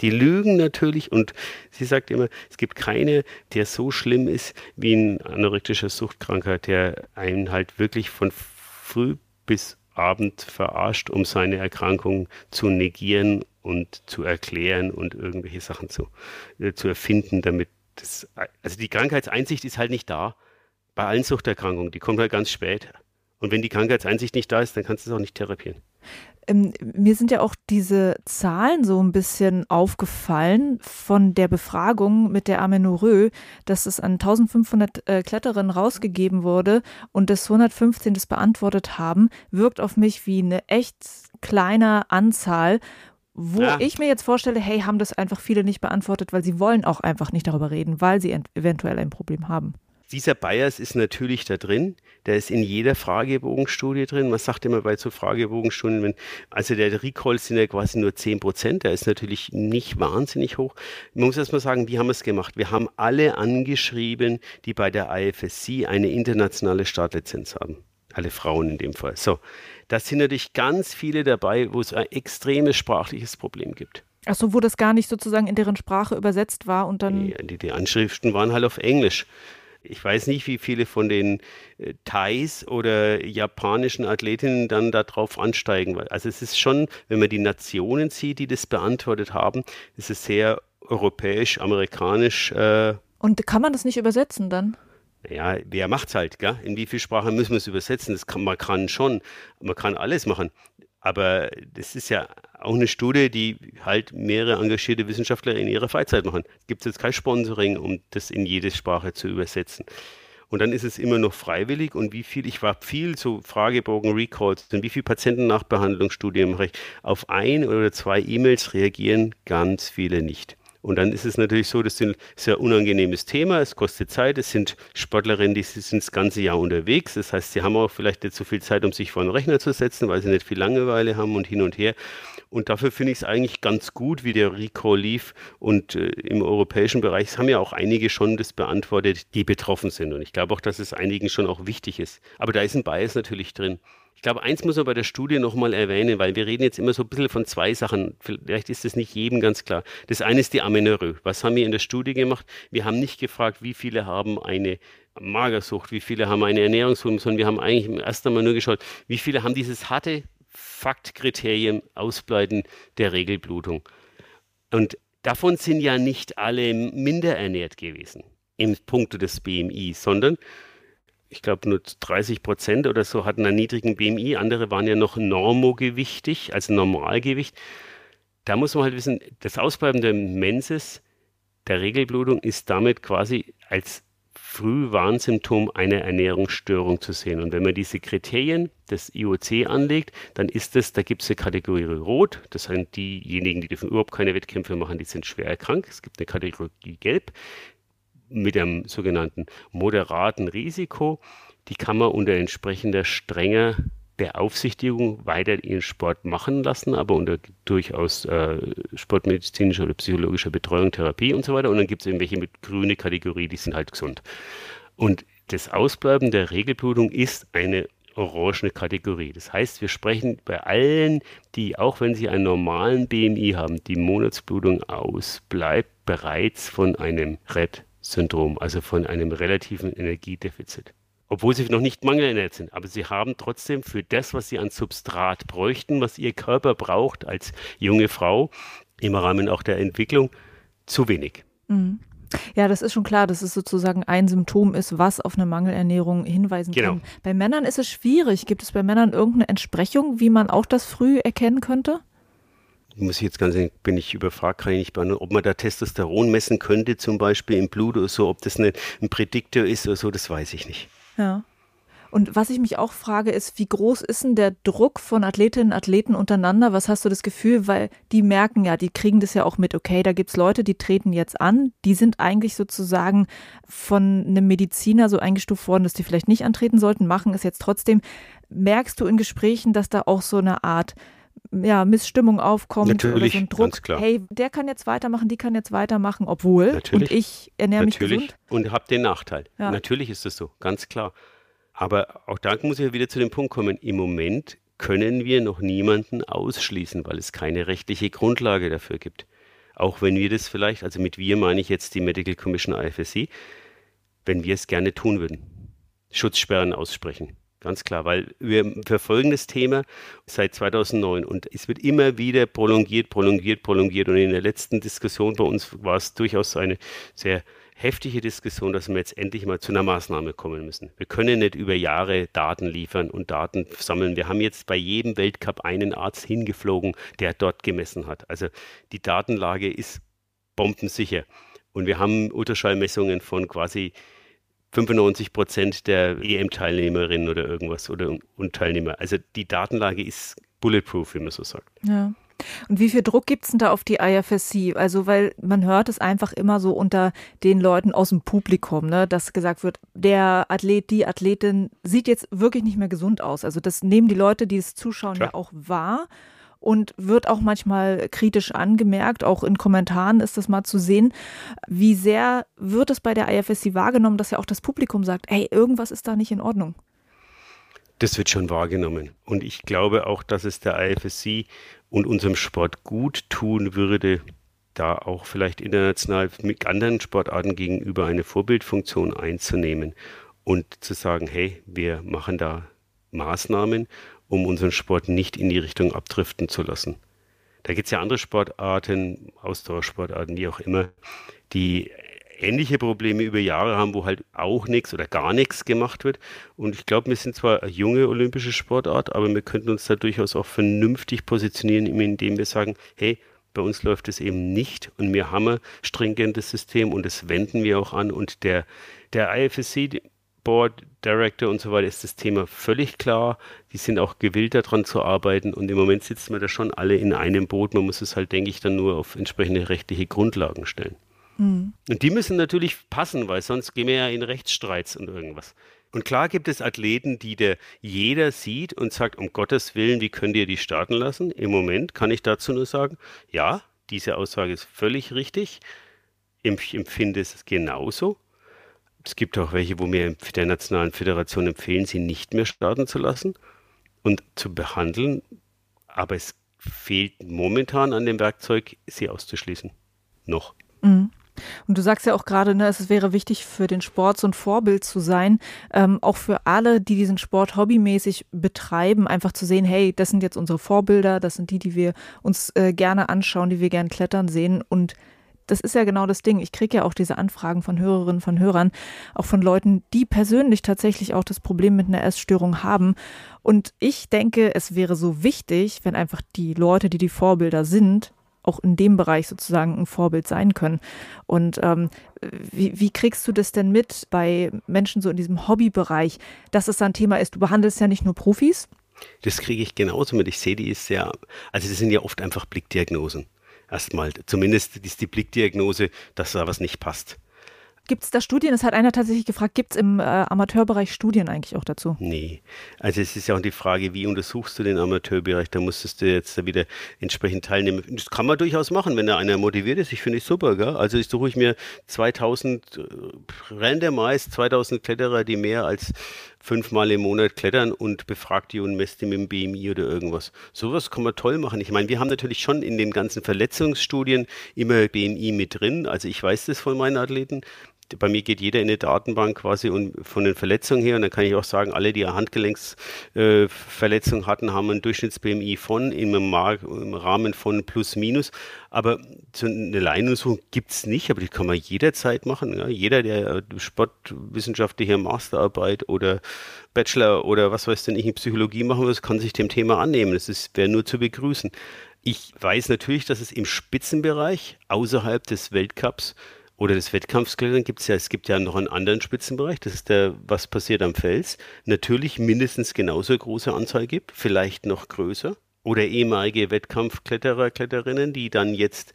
Die lügen natürlich und sie sagt immer, es gibt keine, der so schlimm ist wie ein anorektischer Suchtkranker, der einen halt wirklich von früh bis Abend verarscht, um seine Erkrankung zu negieren und zu erklären und irgendwelche Sachen zu, äh, zu erfinden, damit das, also die Krankheitseinsicht ist halt nicht da. Bei allen Suchterkrankungen, die kommt halt ganz spät. Und wenn die Krankheitseinsicht nicht da ist, dann kannst du es auch nicht therapieren. Ähm, mir sind ja auch diese Zahlen so ein bisschen aufgefallen von der Befragung mit der Amenorö, dass es an 1500 äh, Kletterinnen rausgegeben wurde und das 115 das beantwortet haben, wirkt auf mich wie eine echt kleine Anzahl, wo ja. ich mir jetzt vorstelle, hey, haben das einfach viele nicht beantwortet, weil sie wollen auch einfach nicht darüber reden, weil sie eventuell ein Problem haben. Dieser Bias ist natürlich da drin. Der ist in jeder Fragebogenstudie drin. Man sagt immer bei so Fragebogenstudien, wenn, also der Recall sind ja quasi nur 10 Prozent. Der ist natürlich nicht wahnsinnig hoch. Man muss erst mal sagen, wie haben wir es gemacht? Wir haben alle angeschrieben, die bei der IFSC eine internationale Startlizenz haben. Alle Frauen in dem Fall. So. Da sind natürlich ganz viele dabei, wo es ein extremes sprachliches Problem gibt. Ach so, wo das gar nicht sozusagen in deren Sprache übersetzt war und dann. Die, die Anschriften waren halt auf Englisch. Ich weiß nicht, wie viele von den äh, Thais oder japanischen Athletinnen dann darauf ansteigen. Also es ist schon, wenn man die Nationen sieht, die das beantwortet haben, ist es sehr europäisch, amerikanisch äh, Und kann man das nicht übersetzen dann? Ja, wer macht's halt, gell? In wie viel Sprachen müssen wir es übersetzen? Das kann, man kann schon, man kann alles machen. Aber das ist ja auch eine Studie, die halt mehrere engagierte Wissenschaftler in ihrer Freizeit machen. Es gibt jetzt kein Sponsoring, um das in jede Sprache zu übersetzen. Und dann ist es immer noch freiwillig und wie viel, ich war viel so Fragebogen, Recalls und wie viele Patientennachbehandlungsstudien mache ich. Auf ein oder zwei E-Mails reagieren ganz viele nicht. Und dann ist es natürlich so, das ist ein sehr unangenehmes Thema, es kostet Zeit, es sind Sportlerinnen, die sind das ganze Jahr unterwegs. Das heißt, sie haben auch vielleicht nicht so viel Zeit, um sich vor den Rechner zu setzen, weil sie nicht viel Langeweile haben und hin und her. Und dafür finde ich es eigentlich ganz gut, wie der Recall lief. Und äh, im europäischen Bereich haben ja auch einige schon das beantwortet, die betroffen sind. Und ich glaube auch, dass es einigen schon auch wichtig ist. Aber da ist ein Bias natürlich drin. Ich glaube, eins muss man bei der Studie nochmal erwähnen, weil wir reden jetzt immer so ein bisschen von zwei Sachen. Vielleicht ist es nicht jedem ganz klar. Das eine ist die Amenorrhoe. Was haben wir in der Studie gemacht? Wir haben nicht gefragt, wie viele haben eine Magersucht, wie viele haben eine Ernährungsform, sondern wir haben eigentlich erst einmal nur geschaut, wie viele haben dieses harte Faktkriterium Ausbleiben der Regelblutung. Und davon sind ja nicht alle minder ernährt gewesen im Punkto des BMI, sondern ich glaube, nur 30 Prozent oder so hatten einen niedrigen BMI. Andere waren ja noch normogewichtig, also Normalgewicht. Da muss man halt wissen, das Ausbleiben der Menses, der Regelblutung, ist damit quasi als Frühwarnsymptom einer Ernährungsstörung zu sehen. Und wenn man diese Kriterien des IOC anlegt, dann ist es, da gibt es eine Kategorie Rot, das sind diejenigen, die dürfen überhaupt keine Wettkämpfe machen, die sind schwer erkrankt. Es gibt eine Kategorie Gelb, mit einem sogenannten moderaten Risiko. Die kann man unter entsprechender strenger Beaufsichtigung weiter ihren Sport machen lassen, aber unter durchaus äh, sportmedizinischer oder psychologischer Betreuung, Therapie und so weiter. Und dann gibt es irgendwelche mit grüne Kategorie, die sind halt gesund. Und das Ausbleiben der Regelblutung ist eine orangene Kategorie. Das heißt, wir sprechen bei allen, die, auch wenn sie einen normalen BMI haben, die Monatsblutung ausbleibt, bereits von einem Red Syndrom, also von einem relativen Energiedefizit. Obwohl sie noch nicht mangelernährt sind, aber sie haben trotzdem für das, was sie an Substrat bräuchten, was ihr Körper braucht als junge Frau im Rahmen auch der Entwicklung, zu wenig. Mhm. Ja, das ist schon klar, dass es sozusagen ein Symptom ist, was auf eine Mangelernährung hinweisen genau. kann. Bei Männern ist es schwierig. Gibt es bei Männern irgendeine Entsprechung, wie man auch das früh erkennen könnte? Muss ich jetzt ganz ehrlich, bin ich überfragt, kann ich nicht beantworten, ob man da Testosteron messen könnte, zum Beispiel im Blut oder so, ob das eine, ein Prädiktor ist oder so, das weiß ich nicht. Ja. Und was ich mich auch frage, ist, wie groß ist denn der Druck von Athletinnen und Athleten untereinander? Was hast du das Gefühl? Weil die merken ja, die kriegen das ja auch mit, okay, da gibt es Leute, die treten jetzt an, die sind eigentlich sozusagen von einem Mediziner so eingestuft worden, dass die vielleicht nicht antreten sollten, machen es jetzt trotzdem. Merkst du in Gesprächen, dass da auch so eine Art ja, Missstimmung aufkommt Natürlich, oder so ein Druck, hey, der kann jetzt weitermachen, die kann jetzt weitermachen, obwohl Natürlich. und ich ernähre mich Natürlich. gesund. Und habe den Nachteil. Ja. Natürlich ist das so, ganz klar. Aber auch da muss ich wieder zu dem Punkt kommen, im Moment können wir noch niemanden ausschließen, weil es keine rechtliche Grundlage dafür gibt. Auch wenn wir das vielleicht, also mit wir meine ich jetzt die Medical Commission IFSC, wenn wir es gerne tun würden. Schutzsperren aussprechen. Ganz klar, weil wir verfolgen das Thema seit 2009 und es wird immer wieder prolongiert, prolongiert, prolongiert. Und in der letzten Diskussion bei uns war es durchaus eine sehr heftige Diskussion, dass wir jetzt endlich mal zu einer Maßnahme kommen müssen. Wir können nicht über Jahre Daten liefern und Daten sammeln. Wir haben jetzt bei jedem Weltcup einen Arzt hingeflogen, der dort gemessen hat. Also die Datenlage ist bombensicher. Und wir haben Ultraschallmessungen von quasi 95 Prozent der EM-Teilnehmerinnen oder irgendwas oder und Teilnehmer. Also die Datenlage ist bulletproof, wie man so sagt. Ja. Und wie viel Druck gibt es denn da auf die IFSC? Also, weil man hört es einfach immer so unter den Leuten aus dem Publikum, ne, dass gesagt wird, der Athlet, die Athletin sieht jetzt wirklich nicht mehr gesund aus. Also das nehmen die Leute, die es zuschauen, Klar. ja auch wahr und wird auch manchmal kritisch angemerkt. Auch in Kommentaren ist das mal zu sehen. Wie sehr wird es bei der IFSC wahrgenommen, dass ja auch das Publikum sagt, hey, irgendwas ist da nicht in Ordnung? Das wird schon wahrgenommen. Und ich glaube auch, dass es der IFSC und unserem Sport gut tun würde, da auch vielleicht international mit anderen Sportarten gegenüber eine Vorbildfunktion einzunehmen und zu sagen, hey, wir machen da Maßnahmen um unseren Sport nicht in die Richtung abdriften zu lassen. Da gibt es ja andere Sportarten, Ausdauersportarten, wie auch immer, die ähnliche Probleme über Jahre haben, wo halt auch nichts oder gar nichts gemacht wird. Und ich glaube, wir sind zwar eine junge olympische Sportart, aber wir könnten uns da durchaus auch vernünftig positionieren, indem wir sagen, hey, bei uns läuft es eben nicht und wir haben ein stringentes System und das wenden wir auch an. Und der, der IFSC Board Director und so weiter ist das Thema völlig klar. Die sind auch gewillt daran zu arbeiten und im Moment sitzen wir da schon alle in einem Boot. Man muss es halt, denke ich, dann nur auf entsprechende rechtliche Grundlagen stellen. Mhm. Und die müssen natürlich passen, weil sonst gehen wir ja in Rechtsstreits und irgendwas. Und klar gibt es Athleten, die der jeder sieht und sagt, um Gottes Willen, wie könnt ihr die starten lassen? Im Moment kann ich dazu nur sagen, ja, diese Aussage ist völlig richtig. Ich empfinde es genauso. Es gibt auch welche, wo wir der Nationalen Föderation empfehlen, sie nicht mehr starten zu lassen und zu behandeln. Aber es fehlt momentan an dem Werkzeug, sie auszuschließen. Noch. Mhm. Und du sagst ja auch gerade, ne, es wäre wichtig für den Sport so ein Vorbild zu sein, ähm, auch für alle, die diesen Sport hobbymäßig betreiben, einfach zu sehen, hey, das sind jetzt unsere Vorbilder, das sind die, die wir uns äh, gerne anschauen, die wir gerne klettern sehen und das ist ja genau das Ding. Ich kriege ja auch diese Anfragen von Hörerinnen, von Hörern, auch von Leuten, die persönlich tatsächlich auch das Problem mit einer Essstörung haben. Und ich denke, es wäre so wichtig, wenn einfach die Leute, die die Vorbilder sind, auch in dem Bereich sozusagen ein Vorbild sein können. Und ähm, wie, wie, kriegst du das denn mit bei Menschen so in diesem Hobbybereich, dass es ein Thema ist? Du behandelst ja nicht nur Profis. Das kriege ich genauso mit. Ich sehe die ist sehr, also das sind ja oft einfach Blickdiagnosen. Erstmal, zumindest ist die Blickdiagnose, dass da was nicht passt. Gibt es da Studien? Es hat einer tatsächlich gefragt, gibt es im äh, Amateurbereich Studien eigentlich auch dazu? Nee. Also es ist ja auch die Frage, wie untersuchst du den Amateurbereich? Da musstest du jetzt da wieder entsprechend teilnehmen. Das kann man durchaus machen, wenn da einer motiviert ist. Ich finde es super, gell? Also ich suche ich mir 2000 äh, randomized 2000 Kletterer, die mehr als fünfmal im Monat klettern und befragt die und messt die mit dem BMI oder irgendwas. Sowas kann man toll machen. Ich meine, wir haben natürlich schon in den ganzen Verletzungsstudien immer BMI mit drin. Also ich weiß das von meinen Athleten bei mir geht jeder in eine Datenbank quasi und von den Verletzungen her, und dann kann ich auch sagen, alle, die eine Handgelenksverletzung äh, hatten, haben ein Durchschnitts-BMI von im, im, Rahmen von plus minus. Aber so eine Leinuntersuchung gibt es nicht, aber die kann man jederzeit machen. Ja. Jeder, der sportwissenschaftliche Masterarbeit oder Bachelor oder was weiß denn ich in Psychologie machen will, kann sich dem Thema annehmen. Das wäre nur zu begrüßen. Ich weiß natürlich, dass es im Spitzenbereich außerhalb des Weltcups oder des Wettkampfsklettern gibt es ja, es gibt ja noch einen anderen Spitzenbereich, das ist der, was passiert am Fels. Natürlich mindestens genauso große Anzahl gibt, vielleicht noch größer. Oder ehemalige Wettkampfkletterer, Kletterinnen, die dann jetzt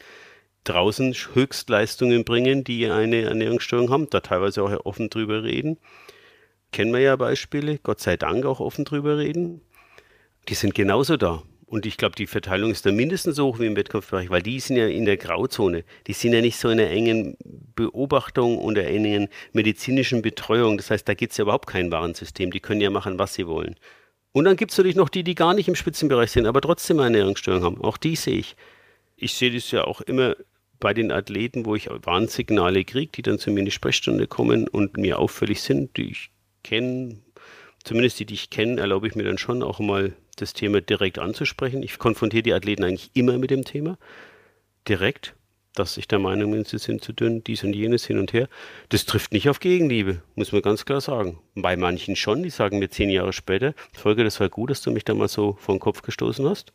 draußen Höchstleistungen bringen, die eine Ernährungsstörung haben, da teilweise auch offen drüber reden. Kennen wir ja Beispiele, Gott sei Dank auch offen drüber reden. Die sind genauso da. Und ich glaube, die Verteilung ist da mindestens so hoch wie im Wettkampfbereich, weil die sind ja in der Grauzone. Die sind ja nicht so in einer engen Beobachtung und einer engen medizinischen Betreuung. Das heißt, da gibt es ja überhaupt kein Warensystem. Die können ja machen, was sie wollen. Und dann gibt es natürlich noch die, die gar nicht im Spitzenbereich sind, aber trotzdem eine Ernährungsstörung haben. Auch die sehe ich. Ich sehe das ja auch immer bei den Athleten, wo ich Warnsignale kriege, die dann zu mir in die Sprechstunde kommen und mir auffällig sind, die ich kenne, zumindest die, die ich kenne, erlaube ich mir dann schon auch mal das Thema direkt anzusprechen. Ich konfrontiere die Athleten eigentlich immer mit dem Thema, direkt, dass ich der Meinung bin, sie sind zu dünn, dies und jenes hin und her. Das trifft nicht auf Gegenliebe, muss man ganz klar sagen. Bei manchen schon, die sagen mir zehn Jahre später, Folge, das war gut, dass du mich da mal so vor den Kopf gestoßen hast.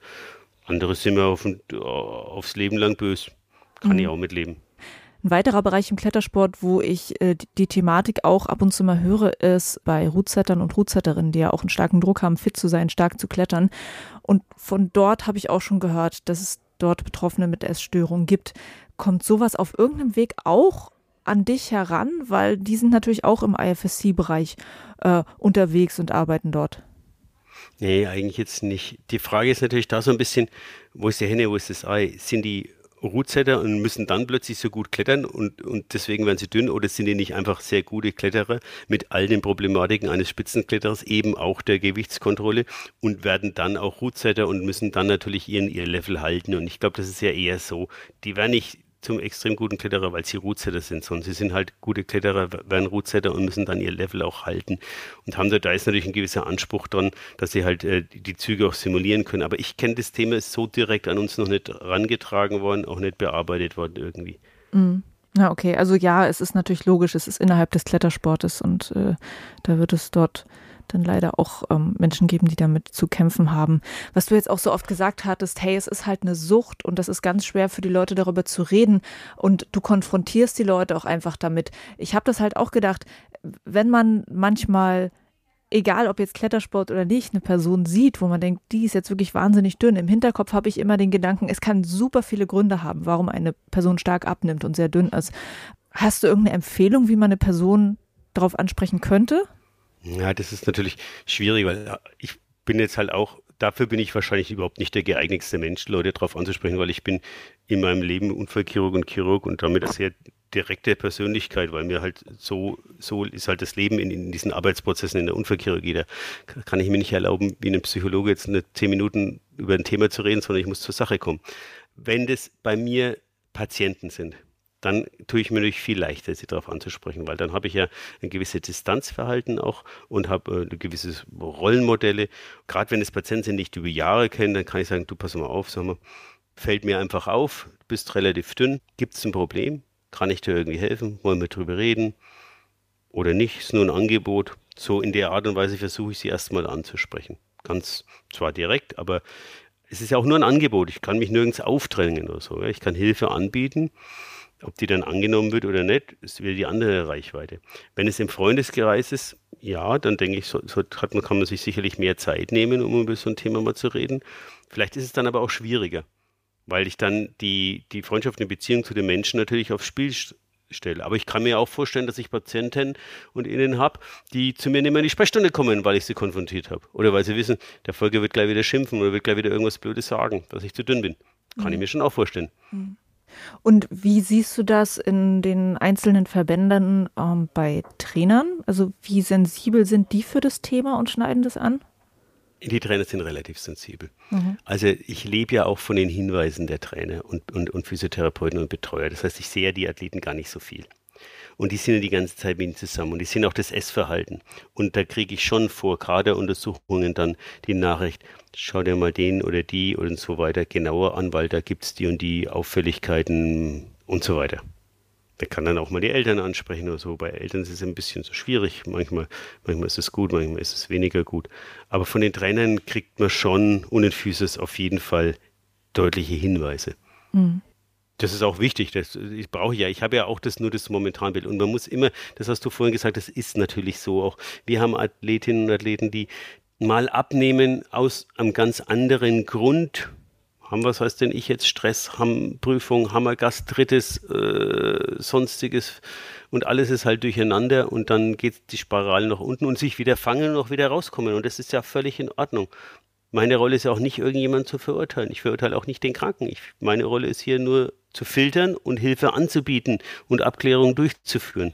Andere sind mir auf, aufs Leben lang böse. Kann mhm. ich auch mitleben. Ein weiterer Bereich im Klettersport, wo ich äh, die Thematik auch ab und zu mal höre, ist bei Rootsettern und Rootsetterinnen, die ja auch einen starken Druck haben, fit zu sein, stark zu klettern. Und von dort habe ich auch schon gehört, dass es dort Betroffene mit Essstörungen gibt. Kommt sowas auf irgendeinem Weg auch an dich heran? Weil die sind natürlich auch im IFSC-Bereich äh, unterwegs und arbeiten dort. Nee, eigentlich jetzt nicht. Die Frage ist natürlich da so ein bisschen, wo ist der Henne, wo ist das Ei? Sind die Rootsetter und müssen dann plötzlich so gut klettern und, und deswegen werden sie dünn oder sind die nicht einfach sehr gute Kletterer mit all den Problematiken eines Spitzenkletterers, eben auch der Gewichtskontrolle und werden dann auch Rootsetter und müssen dann natürlich ihren, ihr Level halten und ich glaube, das ist ja eher so. Die werden nicht zum extrem guten Kletterer, weil sie Rootsetter sind, sondern sie sind halt gute Kletterer, werden Rootsetter und müssen dann ihr Level auch halten. Und haben da, da ist natürlich ein gewisser Anspruch dran, dass sie halt äh, die Züge auch simulieren können. Aber ich kenne das Thema, ist so direkt an uns noch nicht rangetragen worden, auch nicht bearbeitet worden irgendwie. Mhm. Ja, okay. Also ja, es ist natürlich logisch, es ist innerhalb des Klettersportes und äh, da wird es dort dann leider auch ähm, Menschen geben, die damit zu kämpfen haben. Was du jetzt auch so oft gesagt hattest, hey, es ist halt eine Sucht und das ist ganz schwer für die Leute darüber zu reden und du konfrontierst die Leute auch einfach damit. Ich habe das halt auch gedacht, wenn man manchmal egal ob jetzt Klettersport oder nicht, eine Person sieht, wo man denkt, die ist jetzt wirklich wahnsinnig dünn. Im Hinterkopf habe ich immer den Gedanken, es kann super viele Gründe haben, warum eine Person stark abnimmt und sehr dünn ist. Hast du irgendeine Empfehlung, wie man eine Person darauf ansprechen könnte? Ja, das ist natürlich schwierig, weil ich bin jetzt halt auch, dafür bin ich wahrscheinlich überhaupt nicht der geeignetste Mensch, Leute darauf anzusprechen, weil ich bin in meinem Leben Unfallchirurg und Chirurg und damit sehr direkte Persönlichkeit, weil mir halt so, so ist halt das Leben in, in diesen Arbeitsprozessen in der Unfallchirurgie. Da kann ich mir nicht erlauben, wie ein Psychologe jetzt eine zehn Minuten über ein Thema zu reden, sondern ich muss zur Sache kommen. Wenn das bei mir Patienten sind, dann tue ich mir natürlich viel leichter, sie darauf anzusprechen, weil dann habe ich ja ein gewisses Distanzverhalten auch und habe äh, gewisse Rollenmodelle. Gerade wenn es Patienten sind, die ich über Jahre kenne, dann kann ich sagen, du pass mal auf, sag mal, fällt mir einfach auf, du bist relativ dünn, gibt es ein Problem? Kann ich dir irgendwie helfen? Wollen wir drüber reden? Oder nicht? Ist nur ein Angebot. So in der Art und Weise versuche ich sie erstmal anzusprechen. Ganz zwar direkt, aber es ist ja auch nur ein Angebot. Ich kann mich nirgends aufdrängen oder so. Ich kann Hilfe anbieten ob die dann angenommen wird oder nicht, ist wieder die andere Reichweite. Wenn es im Freundeskreis ist, ja, dann denke ich, so, so hat man, kann man sich sicherlich mehr Zeit nehmen, um über so ein Thema mal zu reden. Vielleicht ist es dann aber auch schwieriger, weil ich dann die, die Freundschaft, eine Beziehung zu den Menschen natürlich aufs Spiel stelle. Aber ich kann mir auch vorstellen, dass ich Patienten und Innen habe, die zu mir nicht mehr in die Sprechstunde kommen, weil ich sie konfrontiert habe. Oder weil sie wissen, der Folge wird gleich wieder schimpfen oder wird gleich wieder irgendwas Blödes sagen, dass ich zu dünn bin. Kann mhm. ich mir schon auch vorstellen. Mhm. Und wie siehst du das in den einzelnen Verbänden ähm, bei Trainern? Also wie sensibel sind die für das Thema und schneiden das an? Die Trainer sind relativ sensibel. Mhm. Also ich lebe ja auch von den Hinweisen der Trainer und, und, und Physiotherapeuten und Betreuer. Das heißt, ich sehe ja die Athleten gar nicht so viel. Und die sind ja die ganze Zeit mit ihnen zusammen und die sehen auch das Essverhalten. Und da kriege ich schon vor Kaderuntersuchungen dann die Nachricht, schau dir mal den oder die und so weiter genauer an, weil da gibt es die und die Auffälligkeiten und so weiter. Da kann dann auch mal die Eltern ansprechen oder so. Bei Eltern ist es ein bisschen so schwierig. Manchmal, manchmal ist es gut, manchmal ist es weniger gut. Aber von den Trainern kriegt man schon und in Physis auf jeden Fall deutliche Hinweise. Mhm. Das ist auch wichtig. Das ich brauche ja. Ich habe ja auch das nur das Momentanbild. Und man muss immer, das hast du vorhin gesagt, das ist natürlich so auch. Wir haben Athletinnen und Athleten, die mal abnehmen aus einem ganz anderen Grund. Haben was heißt denn ich jetzt Stress, haben Prüfung, haben wir Gastritis, äh, sonstiges und alles ist halt durcheinander und dann geht die Spirale nach unten und sich wieder fangen und auch wieder rauskommen und das ist ja völlig in Ordnung. Meine Rolle ist ja auch nicht, irgendjemanden zu verurteilen. Ich verurteile auch nicht den Kranken. Ich, meine Rolle ist hier nur zu filtern und Hilfe anzubieten und Abklärungen durchzuführen.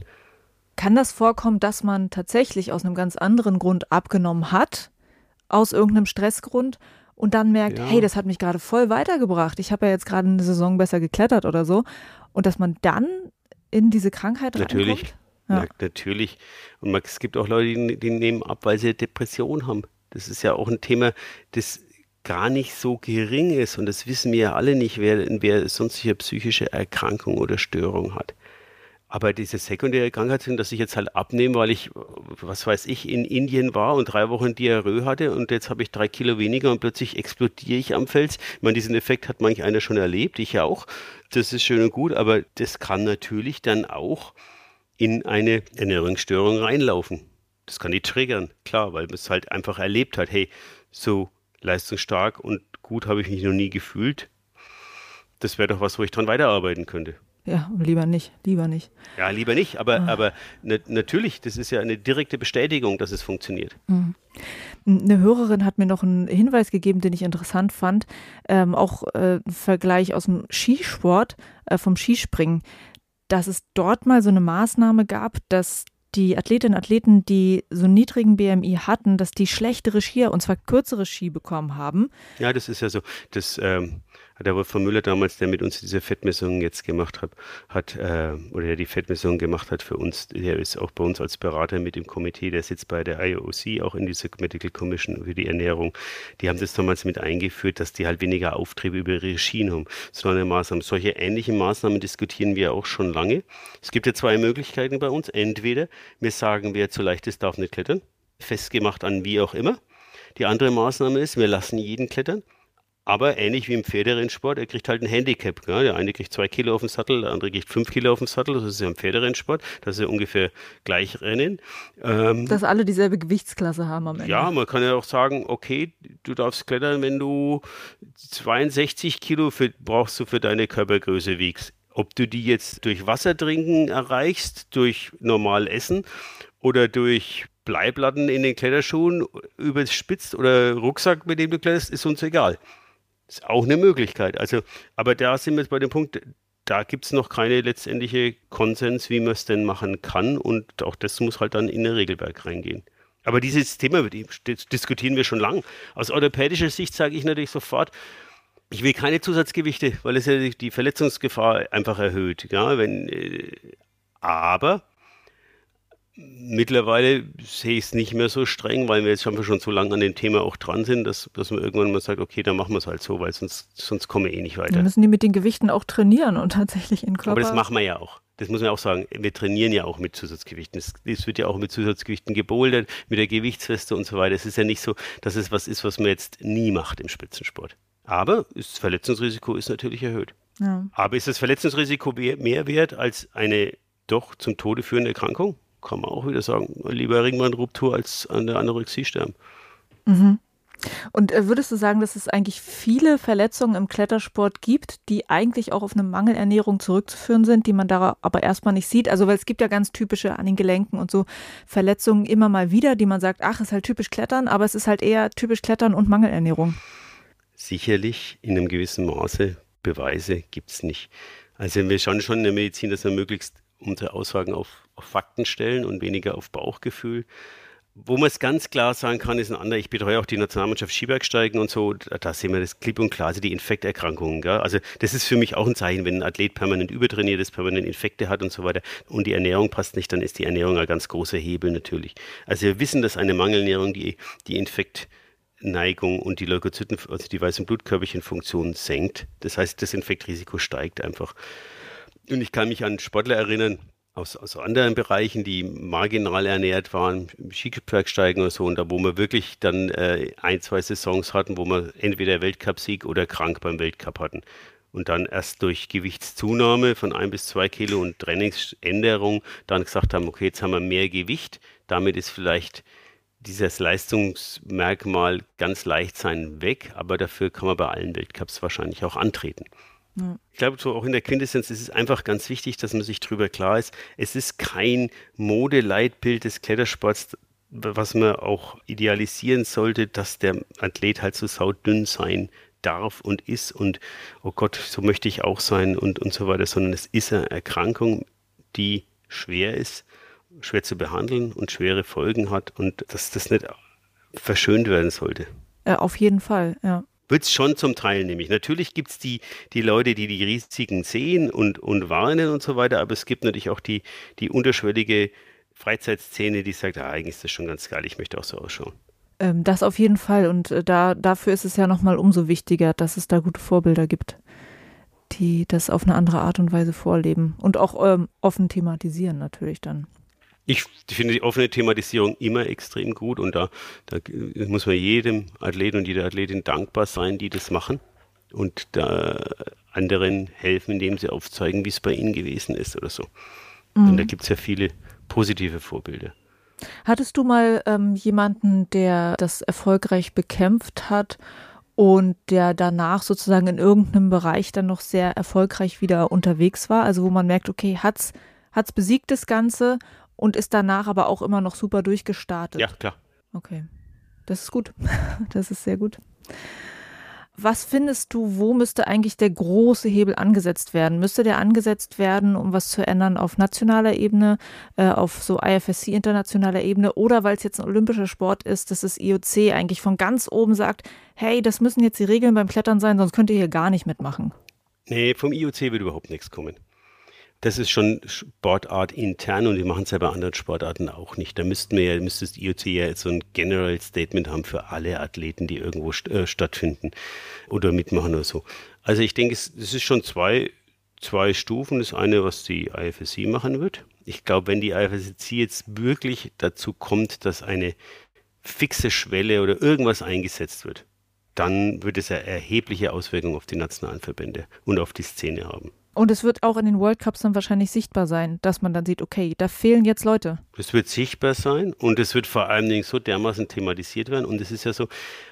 Kann das vorkommen, dass man tatsächlich aus einem ganz anderen Grund abgenommen hat, aus irgendeinem Stressgrund und dann merkt, ja. hey, das hat mich gerade voll weitergebracht. Ich habe ja jetzt gerade eine Saison besser geklettert oder so. Und dass man dann in diese Krankheit natürlich, reinkommt? Ja. Na, natürlich. Und es gibt auch Leute, die, die nehmen ab, weil sie Depression haben. Das ist ja auch ein Thema, das gar nicht so gering ist. Und das wissen wir ja alle nicht, wer, wer sonst hier psychische Erkrankung oder Störung hat. Aber diese sekundäre Krankheit sind, dass ich jetzt halt abnehme, weil ich, was weiß ich, in Indien war und drei Wochen Diarrhoe hatte und jetzt habe ich drei Kilo weniger und plötzlich explodiere ich am Fels. Ich meine, diesen Effekt hat manch einer schon erlebt, ich ja auch. Das ist schön und gut, aber das kann natürlich dann auch in eine Ernährungsstörung reinlaufen. Das kann die triggern, klar, weil man es halt einfach erlebt hat. Hey, so leistungsstark und gut habe ich mich noch nie gefühlt. Das wäre doch was, wo ich dran weiterarbeiten könnte. Ja, lieber nicht, lieber nicht. Ja, lieber nicht, aber, ah. aber ne, natürlich, das ist ja eine direkte Bestätigung, dass es funktioniert. Mhm. Eine Hörerin hat mir noch einen Hinweis gegeben, den ich interessant fand, ähm, auch äh, ein Vergleich aus dem Skisport, äh, vom Skispringen, dass es dort mal so eine Maßnahme gab, dass die Athletinnen und Athleten, die so einen niedrigen BMI hatten, dass die schlechtere Skier, und zwar kürzere Ski bekommen haben. Ja, das ist ja so. Das, ähm, hat der Wolfram Müller damals, der mit uns diese Fettmessungen jetzt gemacht hat, hat äh, oder der die Fettmessungen gemacht hat für uns, der ist auch bei uns als Berater mit im Komitee, der sitzt bei der IOC, auch in dieser Medical Commission für die Ernährung. Die haben das damals mit eingeführt, dass die halt weniger Auftriebe über ihre Schienen haben. So eine Maßnahme. Solche ähnlichen Maßnahmen diskutieren wir auch schon lange. Es gibt ja zwei Möglichkeiten bei uns. Entweder wir sagen, wer zu leicht ist, darf nicht klettern. Festgemacht an wie auch immer. Die andere Maßnahme ist, wir lassen jeden klettern. Aber ähnlich wie im Pferderennsport, er kriegt halt ein Handicap. Gell? Der eine kriegt zwei Kilo auf dem Sattel, der andere kriegt fünf Kilo auf dem Sattel. Das ist ja im Pferderennsport, dass sie ungefähr gleich rennen. Ähm, dass alle dieselbe Gewichtsklasse haben am Ende. Ja, man kann ja auch sagen, okay, du darfst klettern, wenn du 62 Kilo für, brauchst du für deine Körpergröße wiegst. Ob du die jetzt durch Wasser trinken erreichst, durch normal Essen oder durch Bleiplatten in den Kletterschuhen überspitzt oder Rucksack, mit dem du kletterst, ist uns egal. Ist auch eine Möglichkeit. Also, aber da sind wir jetzt bei dem Punkt, da gibt es noch keine letztendliche Konsens, wie man es denn machen kann. Und auch das muss halt dann in den Regelwerk reingehen. Aber dieses Thema diskutieren wir schon lang. Aus orthopädischer Sicht sage ich natürlich sofort, ich will keine Zusatzgewichte, weil es ja die Verletzungsgefahr einfach erhöht. Ja, wenn, äh, aber Mittlerweile sehe ich es nicht mehr so streng, weil wir jetzt schon, schon so lange an dem Thema auch dran sind, dass, dass man irgendwann mal sagt, okay, dann machen wir es halt so, weil sonst, sonst kommen wir eh nicht weiter. Dann müssen die mit den Gewichten auch trainieren und tatsächlich in Körper. Aber das machen wir ja auch. Das muss man auch sagen. Wir trainieren ja auch mit Zusatzgewichten. Es, es wird ja auch mit Zusatzgewichten gebouldert, mit der Gewichtsweste und so weiter. Es ist ja nicht so, dass es was ist, was man jetzt nie macht im Spitzensport. Aber das Verletzungsrisiko ist natürlich erhöht. Ja. Aber ist das Verletzungsrisiko mehr wert als eine doch zum Tode führende Erkrankung? Kann man auch wieder sagen, lieber Ringmann-Ruptur als an der Anorexie sterben. Mhm. Und äh, würdest du sagen, dass es eigentlich viele Verletzungen im Klettersport gibt, die eigentlich auch auf eine Mangelernährung zurückzuführen sind, die man da aber erstmal nicht sieht? Also, weil es gibt ja ganz typische an den Gelenken und so Verletzungen immer mal wieder, die man sagt, ach, ist halt typisch Klettern, aber es ist halt eher typisch Klettern und Mangelernährung. Sicherlich in einem gewissen Maße Beweise gibt es nicht. Also wir schauen schon in der Medizin, dass wir möglichst unsere Aussagen auf, auf Fakten stellen und weniger auf Bauchgefühl. Wo man es ganz klar sagen kann, ist ein anderer. Ich betreue auch die Nationalmannschaft Skibergsteigen und so. Da sehen wir das klipp und klar, also die Infekterkrankungen. Gell? Also das ist für mich auch ein Zeichen, wenn ein Athlet permanent übertrainiert ist, permanent Infekte hat und so weiter und die Ernährung passt nicht, dann ist die Ernährung ein ganz großer Hebel natürlich. Also wir wissen, dass eine Mangelernährung die, die Infektneigung und die Leukozyten, also die weißen Blutkörperchenfunktion senkt. Das heißt, das Infektrisiko steigt einfach. Und ich kann mich an Sportler erinnern, aus, aus anderen Bereichen, die marginal ernährt waren, Skibergsteigen oder so, und da wo wir wirklich dann äh, ein, zwei Saisons hatten, wo wir entweder Weltcupsieg oder krank beim Weltcup hatten. Und dann erst durch Gewichtszunahme von ein bis zwei Kilo und Trainingsänderung dann gesagt haben, okay, jetzt haben wir mehr Gewicht. Damit ist vielleicht dieses Leistungsmerkmal ganz leicht sein weg, aber dafür kann man bei allen Weltcups wahrscheinlich auch antreten. Ja. Ich glaube, so auch in der Quintessenz ist es einfach ganz wichtig, dass man sich darüber klar ist, es ist kein Modeleitbild des Klettersports, was man auch idealisieren sollte, dass der Athlet halt so saudünn sein darf und ist und oh Gott, so möchte ich auch sein und, und so weiter, sondern es ist eine Erkrankung, die schwer ist, schwer zu behandeln und schwere Folgen hat und dass das nicht verschönt werden sollte. Auf jeden Fall, ja. Wird es schon zum Teil nämlich. Natürlich gibt es die, die Leute, die die Risiken sehen und, und warnen und so weiter, aber es gibt natürlich auch die, die unterschwellige Freizeitszene, die sagt, ah, eigentlich ist das schon ganz geil, ich möchte auch so ausschauen. Ähm, das auf jeden Fall und äh, da, dafür ist es ja nochmal umso wichtiger, dass es da gute Vorbilder gibt, die das auf eine andere Art und Weise vorleben und auch ähm, offen thematisieren natürlich dann. Ich finde die offene Thematisierung immer extrem gut und da, da muss man jedem Athleten und jeder Athletin dankbar sein, die das machen und da anderen helfen, indem sie aufzeigen, wie es bei ihnen gewesen ist oder so. Mhm. Und da gibt es ja viele positive Vorbilder. Hattest du mal ähm, jemanden, der das erfolgreich bekämpft hat und der danach sozusagen in irgendeinem Bereich dann noch sehr erfolgreich wieder unterwegs war? Also wo man merkt, okay, hat's hat's besiegt das Ganze und ist danach aber auch immer noch super durchgestartet. Ja, klar. Okay. Das ist gut. Das ist sehr gut. Was findest du, wo müsste eigentlich der große Hebel angesetzt werden? Müsste der angesetzt werden, um was zu ändern auf nationaler Ebene, äh, auf so IFSC internationaler Ebene oder weil es jetzt ein olympischer Sport ist, dass das IOC eigentlich von ganz oben sagt, hey, das müssen jetzt die Regeln beim Klettern sein, sonst könnt ihr hier gar nicht mitmachen? Nee, vom IOC wird überhaupt nichts kommen das ist schon Sportart intern und die machen es ja bei anderen Sportarten auch nicht. Da müssten wir ja, müsste das IOC ja jetzt so ein General Statement haben für alle Athleten, die irgendwo st äh, stattfinden oder mitmachen oder so. Also ich denke, es, es ist schon zwei, zwei Stufen. Das eine, was die IFSC machen wird. Ich glaube, wenn die IFSC jetzt wirklich dazu kommt, dass eine fixe Schwelle oder irgendwas eingesetzt wird, dann wird es ja erhebliche Auswirkungen auf die nationalen Verbände und auf die Szene haben. Und es wird auch in den World Cups dann wahrscheinlich sichtbar sein, dass man dann sieht, okay, da fehlen jetzt Leute. Es wird sichtbar sein und es wird vor allen Dingen so dermaßen thematisiert werden. Und es ist ja so,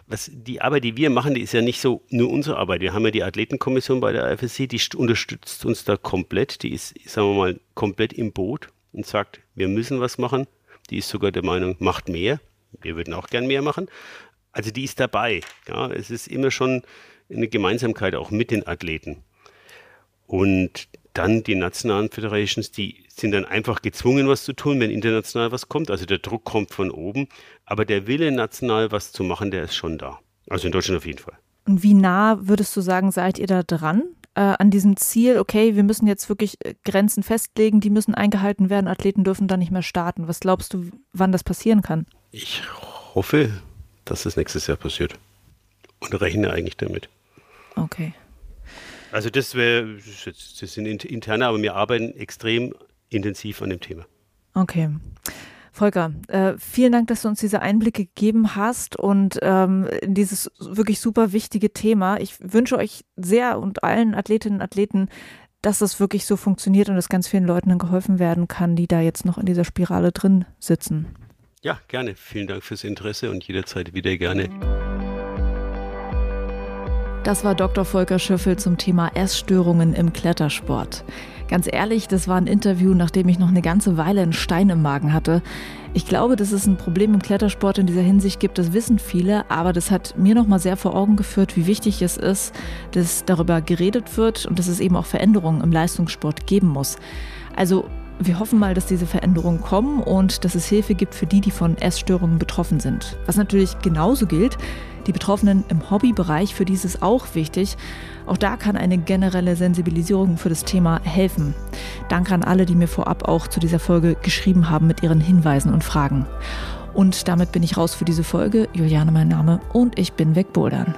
was die Arbeit, die wir machen, die ist ja nicht so nur unsere Arbeit. Wir haben ja die Athletenkommission bei der IFSC, die unterstützt uns da komplett. Die ist, sagen wir mal, komplett im Boot und sagt, wir müssen was machen. Die ist sogar der Meinung, macht mehr. Wir würden auch gern mehr machen. Also die ist dabei. Ja, es ist immer schon eine Gemeinsamkeit auch mit den Athleten. Und dann die nationalen Federations, die sind dann einfach gezwungen, was zu tun, wenn international was kommt. Also der Druck kommt von oben, aber der Wille, national was zu machen, der ist schon da. Also in Deutschland auf jeden Fall. Und wie nah würdest du sagen, seid ihr da dran? Äh, an diesem Ziel, okay, wir müssen jetzt wirklich äh, Grenzen festlegen, die müssen eingehalten werden, Athleten dürfen da nicht mehr starten. Was glaubst du, wann das passieren kann? Ich hoffe, dass es nächstes Jahr passiert. Und rechne eigentlich damit. Okay. Also das wäre, das sind interne, aber wir arbeiten extrem intensiv an dem Thema. Okay. Volker, äh, vielen Dank, dass du uns diese Einblicke gegeben hast und ähm, in dieses wirklich super wichtige Thema. Ich wünsche euch sehr und allen Athletinnen und Athleten, dass das wirklich so funktioniert und dass ganz vielen Leuten geholfen werden kann, die da jetzt noch in dieser Spirale drin sitzen. Ja, gerne. Vielen Dank fürs Interesse und jederzeit wieder gerne. Das war Dr. Volker Schöffel zum Thema Essstörungen im Klettersport. Ganz ehrlich, das war ein Interview, nachdem ich noch eine ganze Weile einen Stein im Magen hatte. Ich glaube, dass es ein Problem im Klettersport in dieser Hinsicht gibt, das wissen viele, aber das hat mir noch mal sehr vor Augen geführt, wie wichtig es ist, dass darüber geredet wird und dass es eben auch Veränderungen im Leistungssport geben muss. Also wir hoffen mal, dass diese Veränderungen kommen und dass es Hilfe gibt für die, die von Essstörungen betroffen sind. Was natürlich genauso gilt, die Betroffenen im Hobbybereich, für die ist es auch wichtig. Auch da kann eine generelle Sensibilisierung für das Thema helfen. Danke an alle, die mir vorab auch zu dieser Folge geschrieben haben mit ihren Hinweisen und Fragen. Und damit bin ich raus für diese Folge. Juliane mein Name und ich bin wegbouldern.